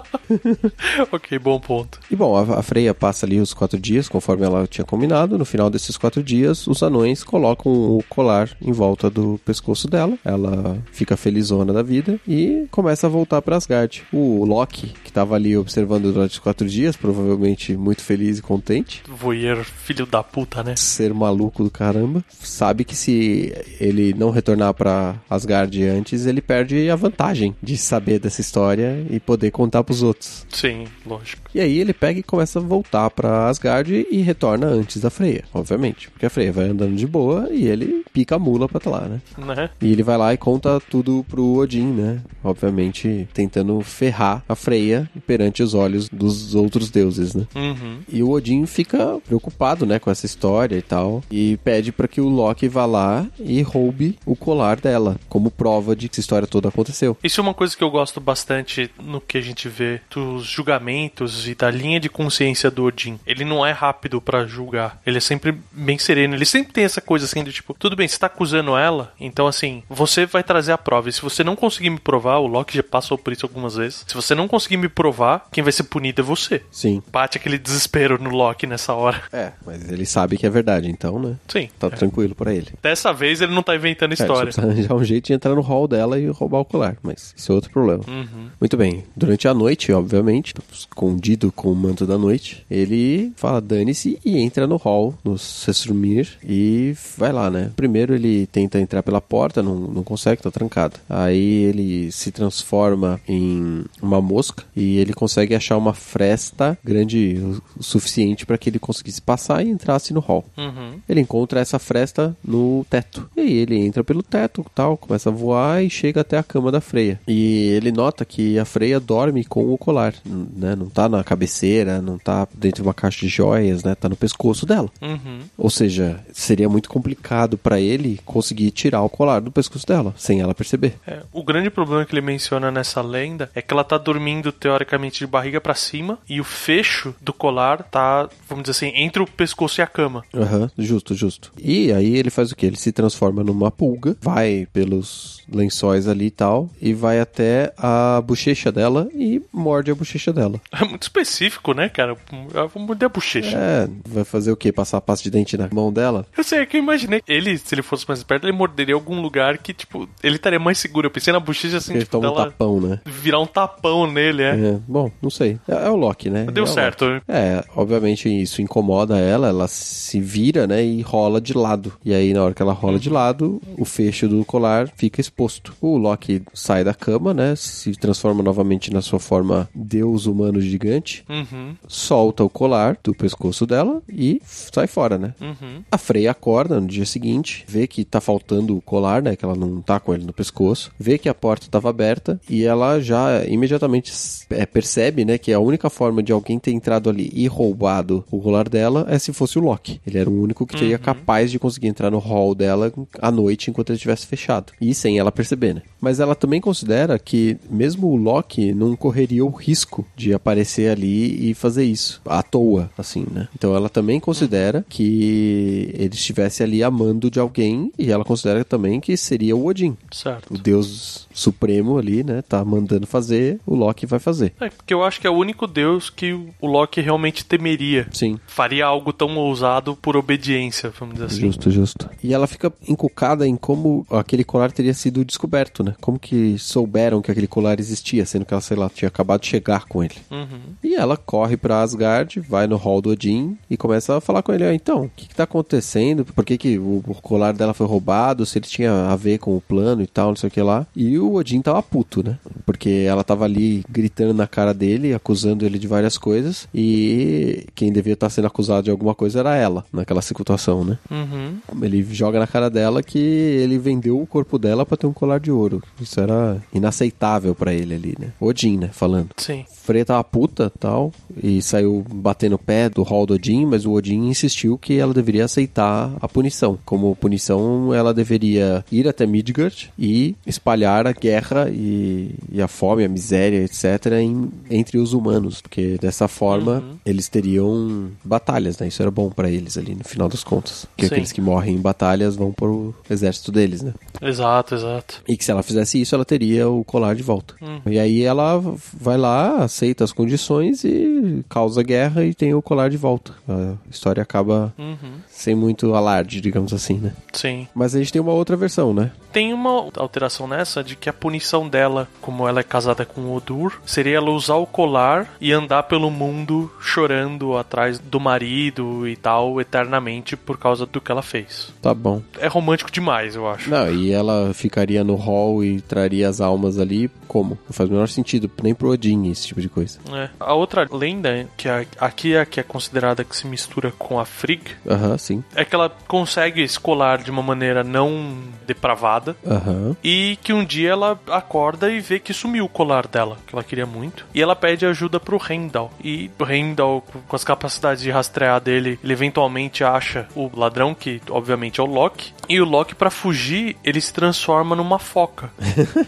ok, bom ponto. E bom, a, a Freya passa ali os quatro dias, conforme ela tinha combinado. No final desses quatro dias, os anões colocam o colar em volta do pescoço dela. Ela fica felizona da vida e começa a voltar para Asgard. O Loki, que estava ali observando durante os quatro dias, provavelmente muito feliz e contente, Voyeur, filho da puta, né? ser maluco do caramba, sabe que se ele não retornar para Asgard antes, ele perde a vantagem de saber dessa história e poder contar pros outros. Sim, lógico. E aí ele pega e começa a voltar pra Asgard e retorna antes da Freya, obviamente. Porque a Freya vai andando de boa e ele pica a mula pra tá lá, né? Né? E ele vai lá e conta tudo pro Odin, né? Obviamente tentando ferrar a Freya perante os olhos dos outros deuses, né? Uhum. E o Odin fica preocupado, né, com essa história e tal, e pede pra que o Loki vá lá e roube o colar dela, como prova de que essa história toda aconteceu. Isso é uma coisa que eu gosto bastante no que a gente vê dos julgamentos e da linha de consciência do Odin. Ele não é rápido pra julgar. Ele é sempre bem sereno. Ele sempre tem essa coisa assim de tipo, tudo bem, você tá acusando ela, então assim, você vai trazer a prova. E se você não conseguir me provar, o Loki já passou por isso algumas vezes. Se você não conseguir me provar, quem vai ser punido é você. Sim. Bate aquele desespero no Loki nessa hora. É, mas ele sabe que é verdade, então, né? Sim. Tá é. tranquilo pra ele. Dessa vez ele não tá inventando É, história. arranjar um jeito de entrar no hall dela e roubar o colar, mas isso é outro problema. Uhum. Muito bem, durante a noite noite, obviamente, escondido com o manto da noite. Ele fala dane-se e entra no hall, no Sessrumir, e vai lá, né? Primeiro ele tenta entrar pela porta, não, não consegue, tá trancado. Aí ele se transforma em uma mosca e ele consegue achar uma fresta grande o suficiente para que ele conseguisse passar e entrasse no hall. Uhum. Ele encontra essa fresta no teto. E aí ele entra pelo teto, tal, começa a voar e chega até a cama da Freia. E ele nota que a Freia dorme com o colar, né? Não tá na cabeceira, não tá dentro de uma caixa de joias, né? Tá no pescoço dela. Uhum. Ou seja, seria muito complicado para ele conseguir tirar o colar do pescoço dela, sem ela perceber. É, o grande problema que ele menciona nessa lenda é que ela tá dormindo teoricamente de barriga para cima e o fecho do colar tá, vamos dizer assim, entre o pescoço e a cama. Aham, justo, justo. E aí ele faz o que? Ele se transforma numa pulga, vai pelos lençóis ali e tal, e vai até a bochecha dela e morde a bochecha dela. É muito específico, né, cara? Eu vou morder a bochecha. É, vai fazer o quê? Passar a pasta de dente na mão dela? Eu sei, é que eu imaginei. Ele, se ele fosse mais esperto, ele morderia algum lugar que, tipo, ele estaria mais seguro. Eu pensei na bochecha assim, tipo, toma um tapão, né? virar um tapão nele, é. É, bom, não sei. É, é o Loki, né? Deu É certo. Loki. É, obviamente isso incomoda ela, ela se vira, né, e rola de lado. E aí, na hora que ela rola de lado, o fecho do colar fica exposto. O Loki sai da cama, né, se transforma novamente na sua forma deus humano gigante, Uhum, solta o colar do pescoço dela e sai fora, né? uhum. A Freya acorda no dia seguinte, vê que tá faltando o colar, né? Que ela não tá com ele no pescoço. Vê que a porta estava aberta e ela já imediatamente é, percebe, né? Que a única forma de alguém ter entrado ali e roubado o colar dela é se fosse o Loki. Ele era o único que seria capaz de conseguir entrar no hall dela à noite enquanto ele estivesse fechado. E sem ela perceber, né? Mas ela também considera que mesmo o Loki não correria o risco de aparecer ali e fazer isso à toa, assim, né? Então ela também considera que ele estivesse ali amando de alguém e ela considera também que seria o Odin. Certo. O deus supremo ali, né? Tá mandando fazer, o Loki vai fazer. É, porque eu acho que é o único deus que o Loki realmente temeria. Sim. Faria algo tão ousado por obediência, vamos dizer assim. Justo, justo. E ela fica encucada em como aquele colar teria sido descoberto, né? Como que souberam que aquele colar existia, sendo que ela, sei lá, tinha acabado de chegar com ele. Uhum. E ela corre pra Asgard, vai no hall do Odin e começa a falar com ele: ah, então, o que, que tá acontecendo? Por que, que o, colar dela foi roubado? Se ele tinha a ver com o plano e tal, não sei o que lá. E o Odin tava puto, né? Porque ela tava ali gritando na cara dele, acusando ele de várias coisas. E quem devia estar sendo acusado de alguma coisa era ela, naquela situação, né? Uhum. Ele joga na cara dela que ele vendeu o corpo dela pra ter um colar de ouro. Isso era inaceitável pra ele ali, né? Odin, né? Falando. Sim. Freya tava puta tal, e saiu batendo o pé do hall do Odin, mas o Odin insistiu que ela deveria aceitar a punição. Como punição, ela deveria ir até Midgard e espalhar a guerra e, e a fome, a miséria, etc., em- entre os humanos, porque dessa forma eles teriam batalhas, né? Isso era bom pra eles ali no final das contas. Porque Sim. aqueles que morrem em batalhas vão pro exército deles, né? Exato, exato. E que se ela fizesse isso, ela teria o colar de volta. E aí ela vai lá, aceita as condições e causa guerra e tem o colar de volta. A história acaba Uhum. sem muito alarde, digamos assim, né? Sim. Mas a gente tem uma outra versão, né? Tem uma alteração nessa de que a punição dela, como ela é casada com o Odur, seria ela usar o colar e andar pelo mundo chorando atrás do marido e tal eternamente por causa do que ela fez. Tá bom. É romântico demais, eu acho. Não, e ela ficaria no hall e traria as almas ali como? Não faz o menor sentido, nem pro Odin esse tipo de coisa. É. A outra lenda, que é- aqui é a que é considerada que se mistura com a Frigg, Aham, sim. é que ela consegue esse colar de uma maneira não depravada. Aham. E que um dia ela acorda e vê que sumiu o colar dela, que ela queria muito. E ela pede ajuda pro Heimdall. E o Heimdall, com as capacidades de rastrear dele, ele eventualmente acha o ladrão, que obviamente é o Loki. E o Loki, pra fugir, ele se transforma numa foca,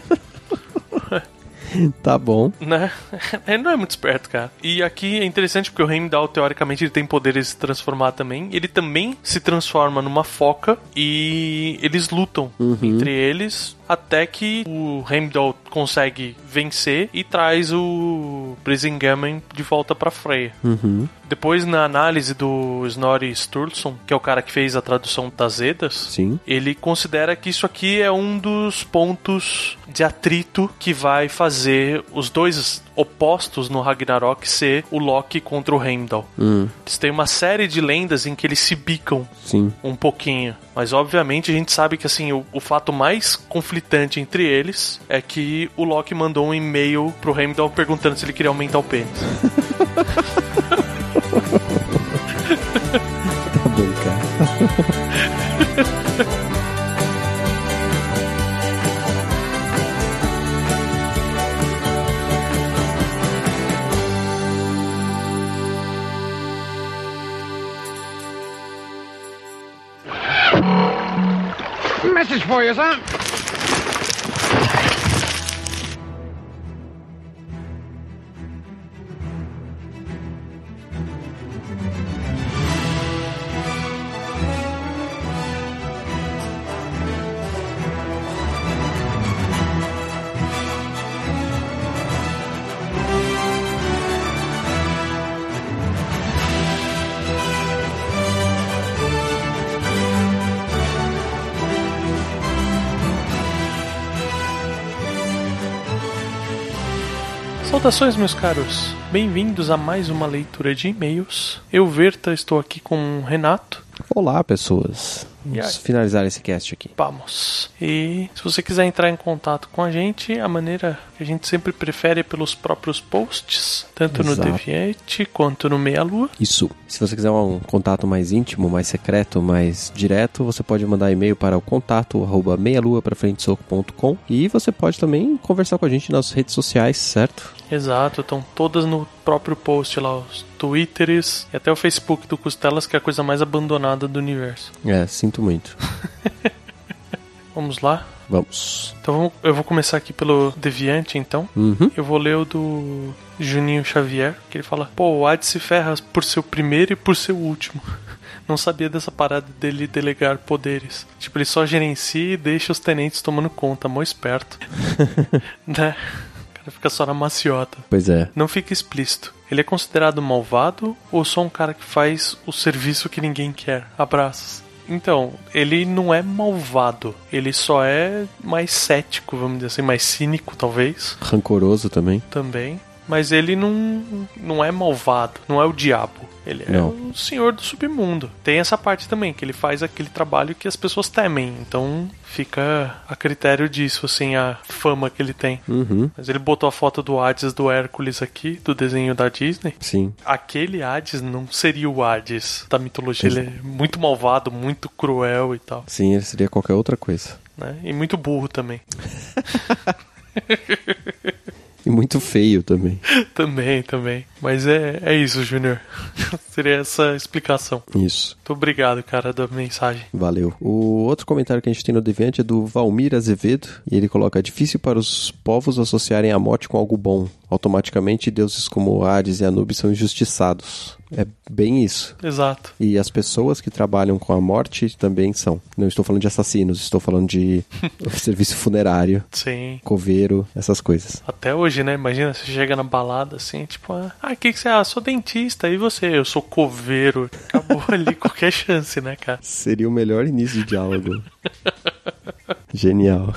Tá bom. né? Ele não é muito esperto, cara. E aqui é interessante porque o Heimdall, teoricamente, ele tem poderes de se transformar também. Ele também se transforma numa foca e eles lutam entre eles até que o Heimdall consegue vencer e traz o Brisingamen de volta para Freya. Uhum. Depois, na análise do Snorri Sturluson, que é o cara que fez a tradução das Edas, Sim. ele considera que isso aqui é um dos pontos de atrito que vai fazer os dois opostos no Ragnarok ser o Loki contra o Heimdall. Hum, Eles têm uma série de lendas em que eles se bicam sim. um pouquinho. Mas obviamente a gente sabe que assim, o, o fato mais conflitante entre eles é que o Loki mandou um e-mail pro Heimdall perguntando se ele queria aumentar o pênis. for you, sir. Saudações, meus caros. Bem-vindos a mais uma leitura de e-mails. Eu, Verta, estou aqui com o Renato. Olá, pessoas. E? Vamos finalizar esse cast aqui. Vamos. E se você quiser entrar em contato com a gente, a maneira que a gente sempre prefere é pelos próprios posts, tanto no Exato. Deviante quanto no Meia Lua. Isso. Se você quiser um contato mais íntimo, mais secreto, mais direto, você pode mandar e-mail para o contato arroba meialuaprafrentesoco.com e você pode também conversar com a gente nas redes sociais, certo? Exato, estão todas no próprio post lá, os Twitters e até o Facebook do Costelas, que é a coisa mais abandonada do universo. É, sinto muito. Vamos lá? Vamos. Então eu vou começar aqui pelo Deviante, então. Uhum. Eu vou ler o do Juninho Xavier, que ele fala: Pô, o Ad se ferra por seu primeiro e por seu último. Não sabia dessa parada dele delegar poderes. Tipo, ele só gerencia e deixa os tenentes tomando conta, mó esperto. né? Cara fica só na maciota. Pois é. Não fica explícito. Ele é considerado malvado ou só um cara que faz o serviço que ninguém quer? Abraços. Então, ele não é malvado. Ele só é mais cético, vamos dizer assim, mais cínico, talvez Rancoroso também. também. Mas ele não, não é malvado, não é o diabo. Ele é o senhor do submundo. Tem essa parte também, que ele faz aquele trabalho que as pessoas temem. Então fica a critério disso, assim, a fama que ele tem. Uhum. Mas ele botou a foto do Hades do Hércules aqui, do desenho da Disney. Sim. Aquele Hades não seria o Hades da mitologia. Ele é muito malvado, muito cruel e tal. Sim, ele seria qualquer outra coisa. Né? E muito burro também. E muito feio também. também, também. Mas é, é isso, Júnior. Seria essa explicação. Isso. Muito obrigado, cara, da mensagem. Valeu. O outro comentário que a gente tem no Deviante é do Valmir Azevedo. E ele coloca: é difícil para os povos associarem a morte com algo bom. Automaticamente, deuses como Hades e Anubis são injustiçados. É bem isso. Exato. E as pessoas que trabalham com a morte também são. Não estou falando de assassinos, estou falando de serviço funerário, Sim. coveiro, essas coisas. Até hoje, né? Imagina, você chega na balada assim, tipo, ah, o que, que você é? Ah, sou dentista. E você? Eu sou coveiro. Acabou ali qualquer chance, né, cara? Seria o melhor início de diálogo. Genial.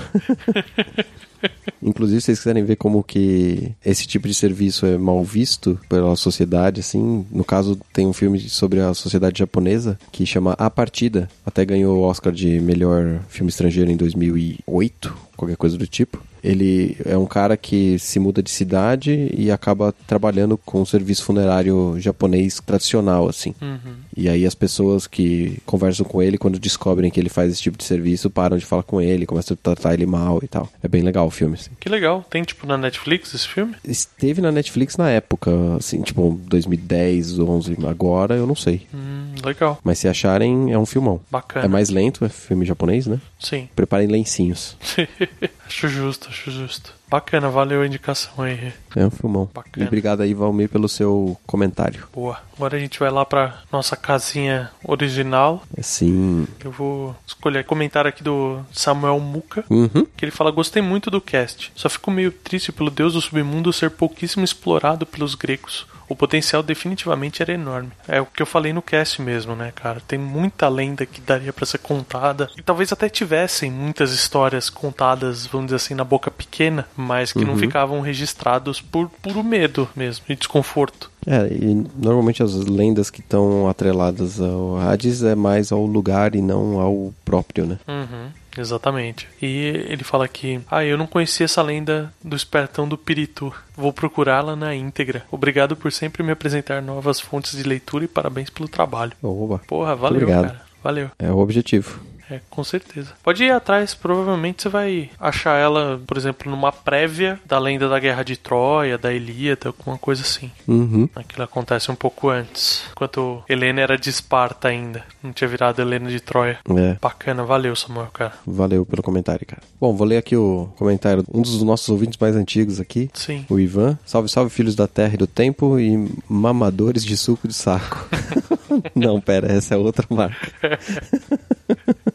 Inclusive, se vocês quiserem ver como que esse tipo de serviço é mal visto pela sociedade, assim, no caso tem um filme sobre a sociedade japonesa que chama A Partida, até ganhou o Oscar de melhor filme estrangeiro em 2008, qualquer coisa do tipo. Ele é um cara que se muda de cidade e acaba trabalhando com um serviço funerário japonês tradicional, assim. Uhum. E aí as pessoas que conversam com ele, quando descobrem que ele faz esse tipo de serviço, param de falar com ele, começam a tratar ele mal e tal. É bem legal o filme, assim. Que legal. Tem, tipo, na Netflix esse filme? Esteve na Netflix na época, assim, tipo 2010, 11, agora eu não sei. Hum, legal. Mas se acharem, é um filmão. Bacana. É mais lento, é filme japonês, né? Sim. Preparem lencinhos. acho justo, acho justo. Bacana, valeu a indicação aí. É um filmão. Bacana. E obrigado aí, Valmir, pelo seu comentário. Boa. Agora a gente vai lá pra nossa casinha original. Sim. Eu vou escolher comentário aqui do Samuel Muca. Uhum. Que ele fala: Gostei muito do cast. Só fico meio triste pelo deus do submundo ser pouquíssimo explorado pelos gregos. O potencial definitivamente era enorme. É o que eu falei no cast mesmo, né, cara? Tem muita lenda que daria para ser contada. E talvez até tivessem muitas histórias contadas, vamos dizer assim, na boca pequena, mas que não ficavam registrados por puro medo mesmo e desconforto. É, e normalmente as lendas que estão atreladas ao Hades é mais ao lugar e não ao próprio, né? Uhum, exatamente. E ele fala que, ah, eu não conhecia essa lenda do espertão do Piritu. Vou procurá-la na íntegra. Obrigado por sempre me apresentar novas fontes de leitura e parabéns pelo trabalho. Oba. Porra, valeu, cara. Valeu. É o objetivo. É, com certeza. Pode ir atrás, provavelmente você vai achar ela, por exemplo, numa prévia da lenda da Guerra de Troia, da Ilíada, alguma coisa assim. Uhum. Aquilo acontece um pouco antes, enquanto Helena era de Esparta ainda, não tinha virado Helena de Troia. É. Bacana, valeu, Samuel, cara. Valeu pelo comentário, cara. Bom, vou ler aqui o comentário de um dos nossos ouvintes mais antigos aqui. Sim. O Ivan. Salve, salve, filhos da terra e do tempo e mamadores de suco de saco. Não, pera, essa é outra marca.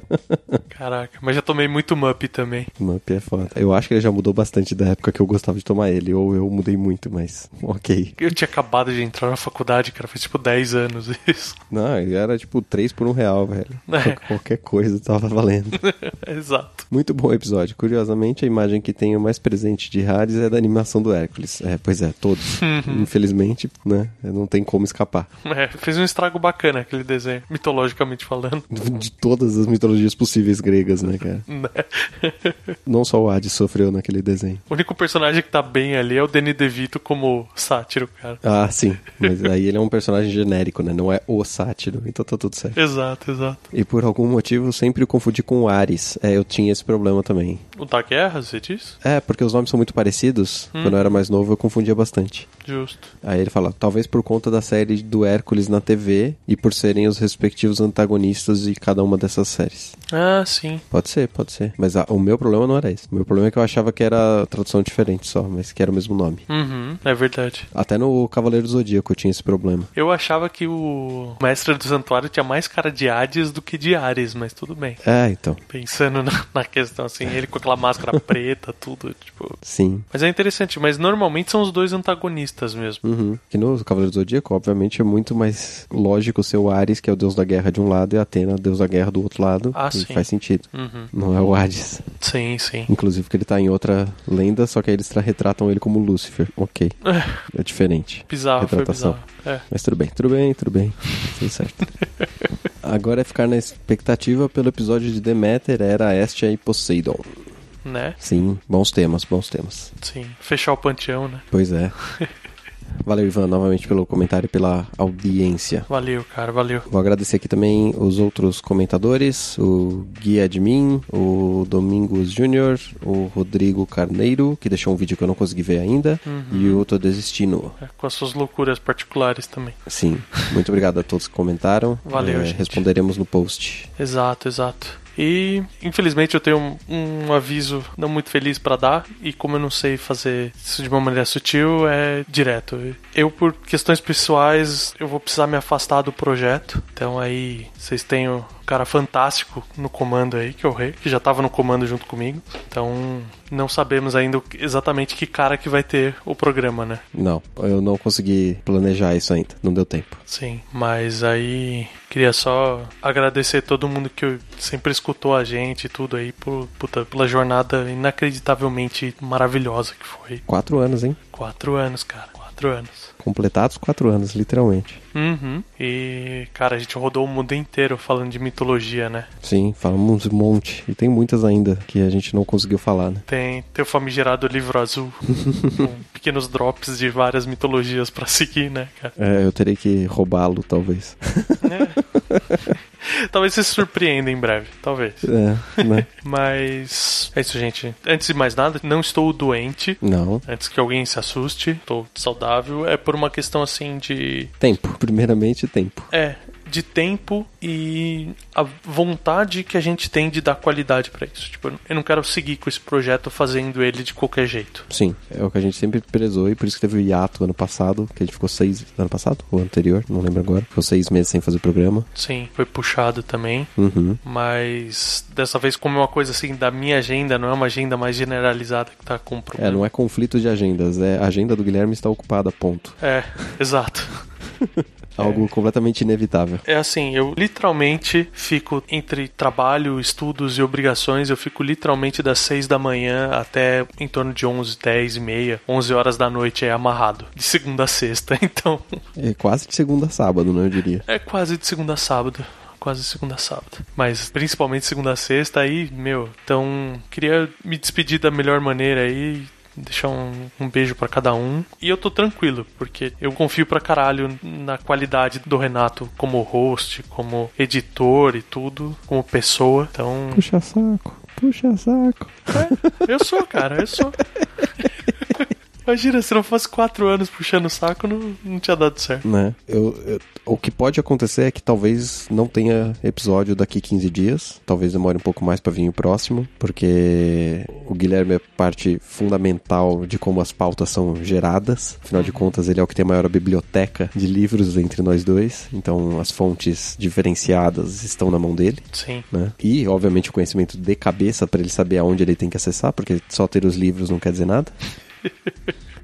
Caraca, mas já tomei muito Mup também. Mup é foda. Eu acho que ele já mudou bastante da época que eu gostava de tomar ele, ou eu mudei muito, mas ok. Eu tinha acabado de entrar na faculdade, cara, faz tipo 10 anos isso. Não, ele era tipo 3 por um real, velho. É. Qualquer coisa tava valendo. Exato. Muito bom episódio. Curiosamente, a imagem que tenho mais presente de Hades é da animação do Hércules. É, pois é, todos. Infelizmente, né? Não tem como escapar. É, fez um estrago bacana aquele desenho, mitologicamente falando. De todas as mitologias possíveis gregas, né, cara? Né? Não só o Hades sofreu naquele desenho. O único personagem que tá bem ali é o Danny DeVito como sátiro, cara. Ah, sim. Mas aí ele é um personagem genérico, né? Não é o sátiro. Então tá tudo certo. Exato, exato. E por algum motivo eu sempre o confundi com o Ares. É, eu tinha esse problema também. O da guerra, você diz? É, porque os nomes são muito parecidos. Quando eu era mais novo eu confundia bastante. Justo. Aí ele fala, talvez por conta da série do Hércules na TV e por serem os respectivos antagonistas de cada uma dessas séries. Ah, sim. Pode ser, pode ser. Mas ah, o meu problema não era esse. O meu problema é que eu achava que era tradução diferente só, mas que era o mesmo nome. Uhum, é verdade. Até no Cavaleiro do Zodíaco eu tinha esse problema. Eu achava que o Mestre do Santuário tinha mais cara de Hades do que de Ares, mas tudo bem. É, então. Pensando na, na questão assim, ele com aquela máscara preta, tudo, tipo. Sim. Mas é interessante, mas normalmente são os dois antagonistas mesmo. Uhum. Que no Cavaleiro do Zodíaco, obviamente, é muito mais lógico ser o Ares, que é o deus da guerra de um lado, e a Atena, deus da guerra do outro lado. Ah, sim. faz sentido. Uhum. Não é o Hades. Sim, sim. Inclusive que ele tá em outra lenda, só que aí eles tra- retratam ele como Lúcifer. Ok. É diferente. Bizarro, foi Retratação. bizarro. É. Mas tudo bem, tudo bem, tudo bem. Tudo certo. Agora é ficar na expectativa pelo episódio de Deméter, Era, Estia e Poseidon. Né? Sim, bons temas, bons temas. Sim. Fechar o panteão, né? Pois é. Valeu, Ivan, novamente pelo comentário e pela audiência. Valeu, cara, valeu. Vou agradecer aqui também os outros comentadores, o Gui Admin, o Domingos Júnior, o Rodrigo Carneiro, que deixou um vídeo que eu não consegui ver ainda, e o Tô Desistindo. É, com as suas loucuras particulares também. Sim, muito obrigado a todos que comentaram. Valeu, É, gente. Responderemos no post. Exato, exato. E infelizmente eu tenho um, um aviso não muito feliz pra dar e como eu não sei fazer isso de uma maneira sutil, é direto. Eu por questões pessoais, eu vou precisar me afastar do projeto. Então aí vocês têm cara fantástico no comando aí, que é o Rei, que já tava no comando junto comigo. Então não sabemos ainda exatamente que cara que vai ter o programa, né? Não, eu não consegui planejar isso ainda, não deu tempo. Sim, mas aí queria só agradecer todo mundo que sempre escutou a gente e tudo aí por, puta, pela jornada inacreditavelmente maravilhosa que foi. Quatro anos, hein? Quatro anos, cara. Quatro anos. Completados quatro anos, literalmente. Uhum. E, cara, a gente rodou o mundo inteiro falando de mitologia, né? Sim, falamos um monte. E tem muitas ainda que a gente não conseguiu falar, né? Tem, o famigerado livro azul, com pequenos drops de várias mitologias pra seguir, né, cara? É, eu terei que roubá-lo, talvez. É. Talvez vocês se surpreendam em breve, talvez. É, né? Mas é isso, gente. Antes de mais nada, não estou doente. Não. Antes que alguém se assuste, estou saudável. É por uma questão assim de. Tempo. Primeiramente, tempo. É, de tempo e a vontade que a gente tem de dar qualidade pra isso. Tipo, eu não quero seguir com esse projeto fazendo ele de qualquer jeito. Sim, é o que a gente sempre prezou e por isso que teve o hiato ano passado, que a gente ficou seis. Ano passado? Ou anterior? Não lembro agora. Ficou seis meses sem fazer o programa. Sim, foi puxado também. Uhum. Mas dessa vez, como é uma coisa assim da minha agenda, não é uma agenda mais generalizada que tá com É, problema. não é conflito de agendas, é a agenda do Guilherme está ocupada, ponto. É, exato. Algo completamente inevitável. É assim, eu literalmente fico entre trabalho, estudos e obrigações, eu fico literalmente das 6 da manhã até em torno de 11, 10 e meia, 11 horas da noite é amarrado, de segunda a sexta, então É quase de segunda a sábado, né, eu diria. é quase de segunda a sábado. Quase segunda a sábado. Mas principalmente segunda a sexta aí, meu. Então, queria me despedir da melhor maneira aí. Deixar um, um beijo pra cada um. E eu tô tranquilo, porque eu confio pra caralho na qualidade do Renato como host, como editor e tudo, como pessoa. Então, Puxa saco, puxa saco. eu sou, cara, eu sou. Imagina, se não fosse quatro anos puxando o saco, não, não tinha dado certo. Né? Eu, eu- o que pode acontecer é que talvez não tenha episódio daqui 15 dias. Talvez demore um pouco mais pra vir o próximo, porque o Guilherme é parte fundamental de como as pautas são geradas. Afinal de contas, ele é o que tem a maior biblioteca de livros entre nós dois. Então, as fontes diferenciadas estão na mão dele. Sim. Né? E, obviamente, o conhecimento de cabeça para ele saber aonde ele tem que acessar, porque só ter os livros não quer dizer nada.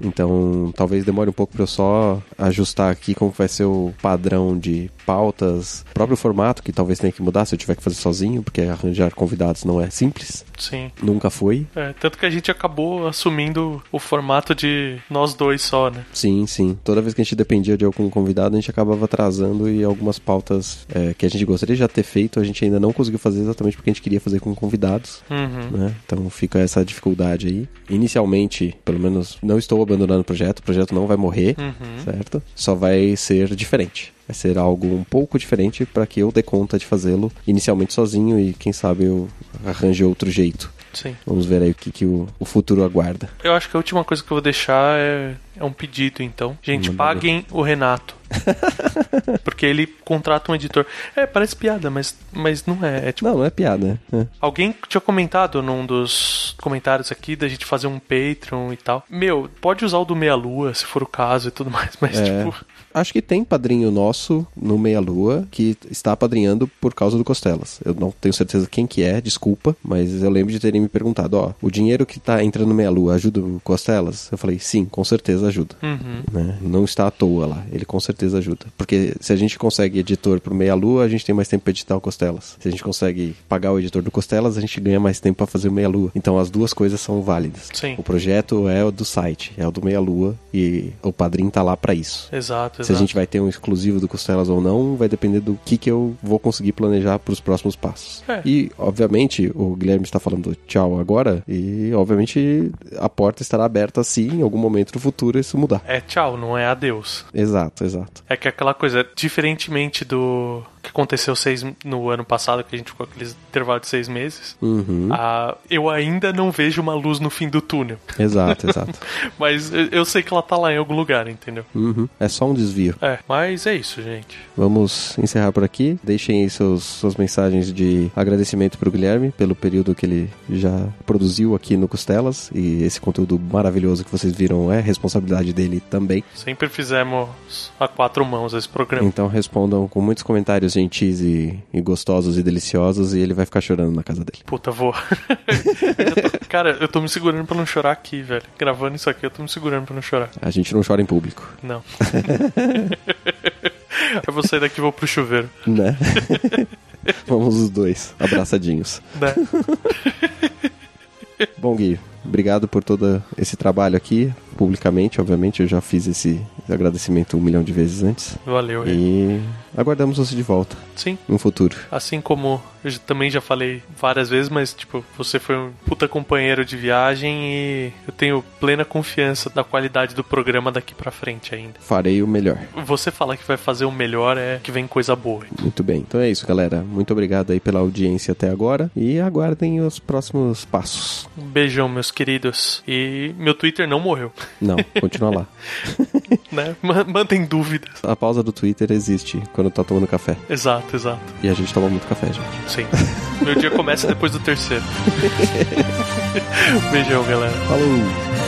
Então, talvez demore um pouco para eu só ajustar aqui como vai ser o padrão de pautas, o próprio formato que talvez tenha que mudar se eu tiver que fazer sozinho, porque arranjar convidados não é simples, Sim. nunca foi. É, tanto que a gente acabou assumindo o formato de nós dois só, né? Sim, sim. Toda vez que a gente dependia de algum convidado, a gente acabava atrasando e algumas pautas é, que a gente gostaria de já ter feito, a gente ainda não conseguiu fazer exatamente porque a gente queria fazer com convidados. Uhum. né? Então fica essa dificuldade aí. Inicialmente, pelo menos, não estou abandonando o projeto, o projeto não vai morrer, Uhum. certo? Só vai ser diferente. Vai ser algo um pouco diferente para que eu dê conta de fazê-lo inicialmente sozinho e quem sabe eu arranje outro jeito. Sim. Vamos ver aí o que, que o, o futuro aguarda. Eu acho que a última coisa que eu vou deixar é, é um pedido, então. Gente, Manda paguem o Renato. Porque ele contrata um editor. É, parece piada, mas, mas não é. É tipo, Não, não é piada. né? alguém tinha comentado num dos comentários aqui da gente fazer um Patreon e tal. Meu, pode usar o do Meia Lua, se for o caso e tudo mais, mas É. tipo. Acho que tem padrinho nosso no Meia Lua que está padrinhando por causa do Costelas. Eu não tenho certeza quem que é, desculpa, mas eu lembro de terem me perguntado, ó, o dinheiro que tá entrando no Meia Lua ajuda o Costelas? Eu falei, sim, com certeza ajuda. Uhum. Né? Não está à toa lá, ele com certeza ajuda. Porque se a gente consegue editor pro Meia Lua, a gente tem mais tempo pra editar o Costelas. Se a gente consegue pagar o editor do Costelas, a gente ganha mais tempo pra fazer o Meia Lua. Então as duas coisas são válidas. Sim. O projeto é o do site, é o do Meia Lua e o padrinho tá lá pra isso. Exato, Se a gente vai ter um exclusivo do Costelas ou não, vai depender do que, que eu vou conseguir planejar para os próximos passos. É. E, obviamente, o Guilherme está falando tchau agora, e, obviamente, a porta estará aberta se em algum momento no futuro isso mudar. É tchau, não é adeus. Exato, exato. É que aquela coisa, diferentemente do que aconteceu seis, no ano passado, que a gente ficou com aqueles intervalo de seis meses, Uhum. ah, eu ainda não vejo uma luz no fim do túnel. Exato, exato. Mas eu- eu sei que ela tá lá em algum lugar, entendeu? Uhum. É só um desvio. É, mas é isso, gente. Vamos encerrar por aqui. Deixem aí seus, suas mensagens de agradecimento para o Guilherme pelo período que ele já produziu aqui no Costelas. E esse conteúdo maravilhoso que vocês viram é responsabilidade dele também. Sempre fizemos a quatro mãos esse programa. Então respondam com muitos comentários gentis e, e gostosos e deliciosos e ele vai ficar chorando na casa dele. Puta, vou. Eu tô- cara, eu tô me segurando pra não chorar aqui, velho. Gravando isso aqui, eu tô me segurando pra não chorar. A gente não chora em público, Não. eu vou sair daqui e vou pro chuveiro. né? Vamos os dois, abraçadinhos. Né? Bom, Gui, obrigado por todo esse trabalho aqui, publicamente, obviamente. Eu já fiz esse agradecimento um milhão de vezes antes. Valeu, hein? E aguardamos você de volta Sim. no futuro. Assim como eu também já falei várias vezes, mas tipo, você foi um puta companheiro de viagem e eu tenho plena confiança da qualidade do programa daqui pra frente ainda. Farei o melhor. Você falar que vai fazer o melhor é que vem coisa boa. Muito bem. Então é isso, galera. Muito obrigado aí pela audiência até agora e aguardem os próximos passos. Um beijão, meus queridos. E meu Twitter não morreu. Não, continua lá. né? Ma- Mantém dúvidas. A pausa do Twitter existe quando tá tomando café. Exato, exato. E a gente toma muito café, gente. Sim. Meu dia começa depois do terceiro. Beijão, galera. Falou!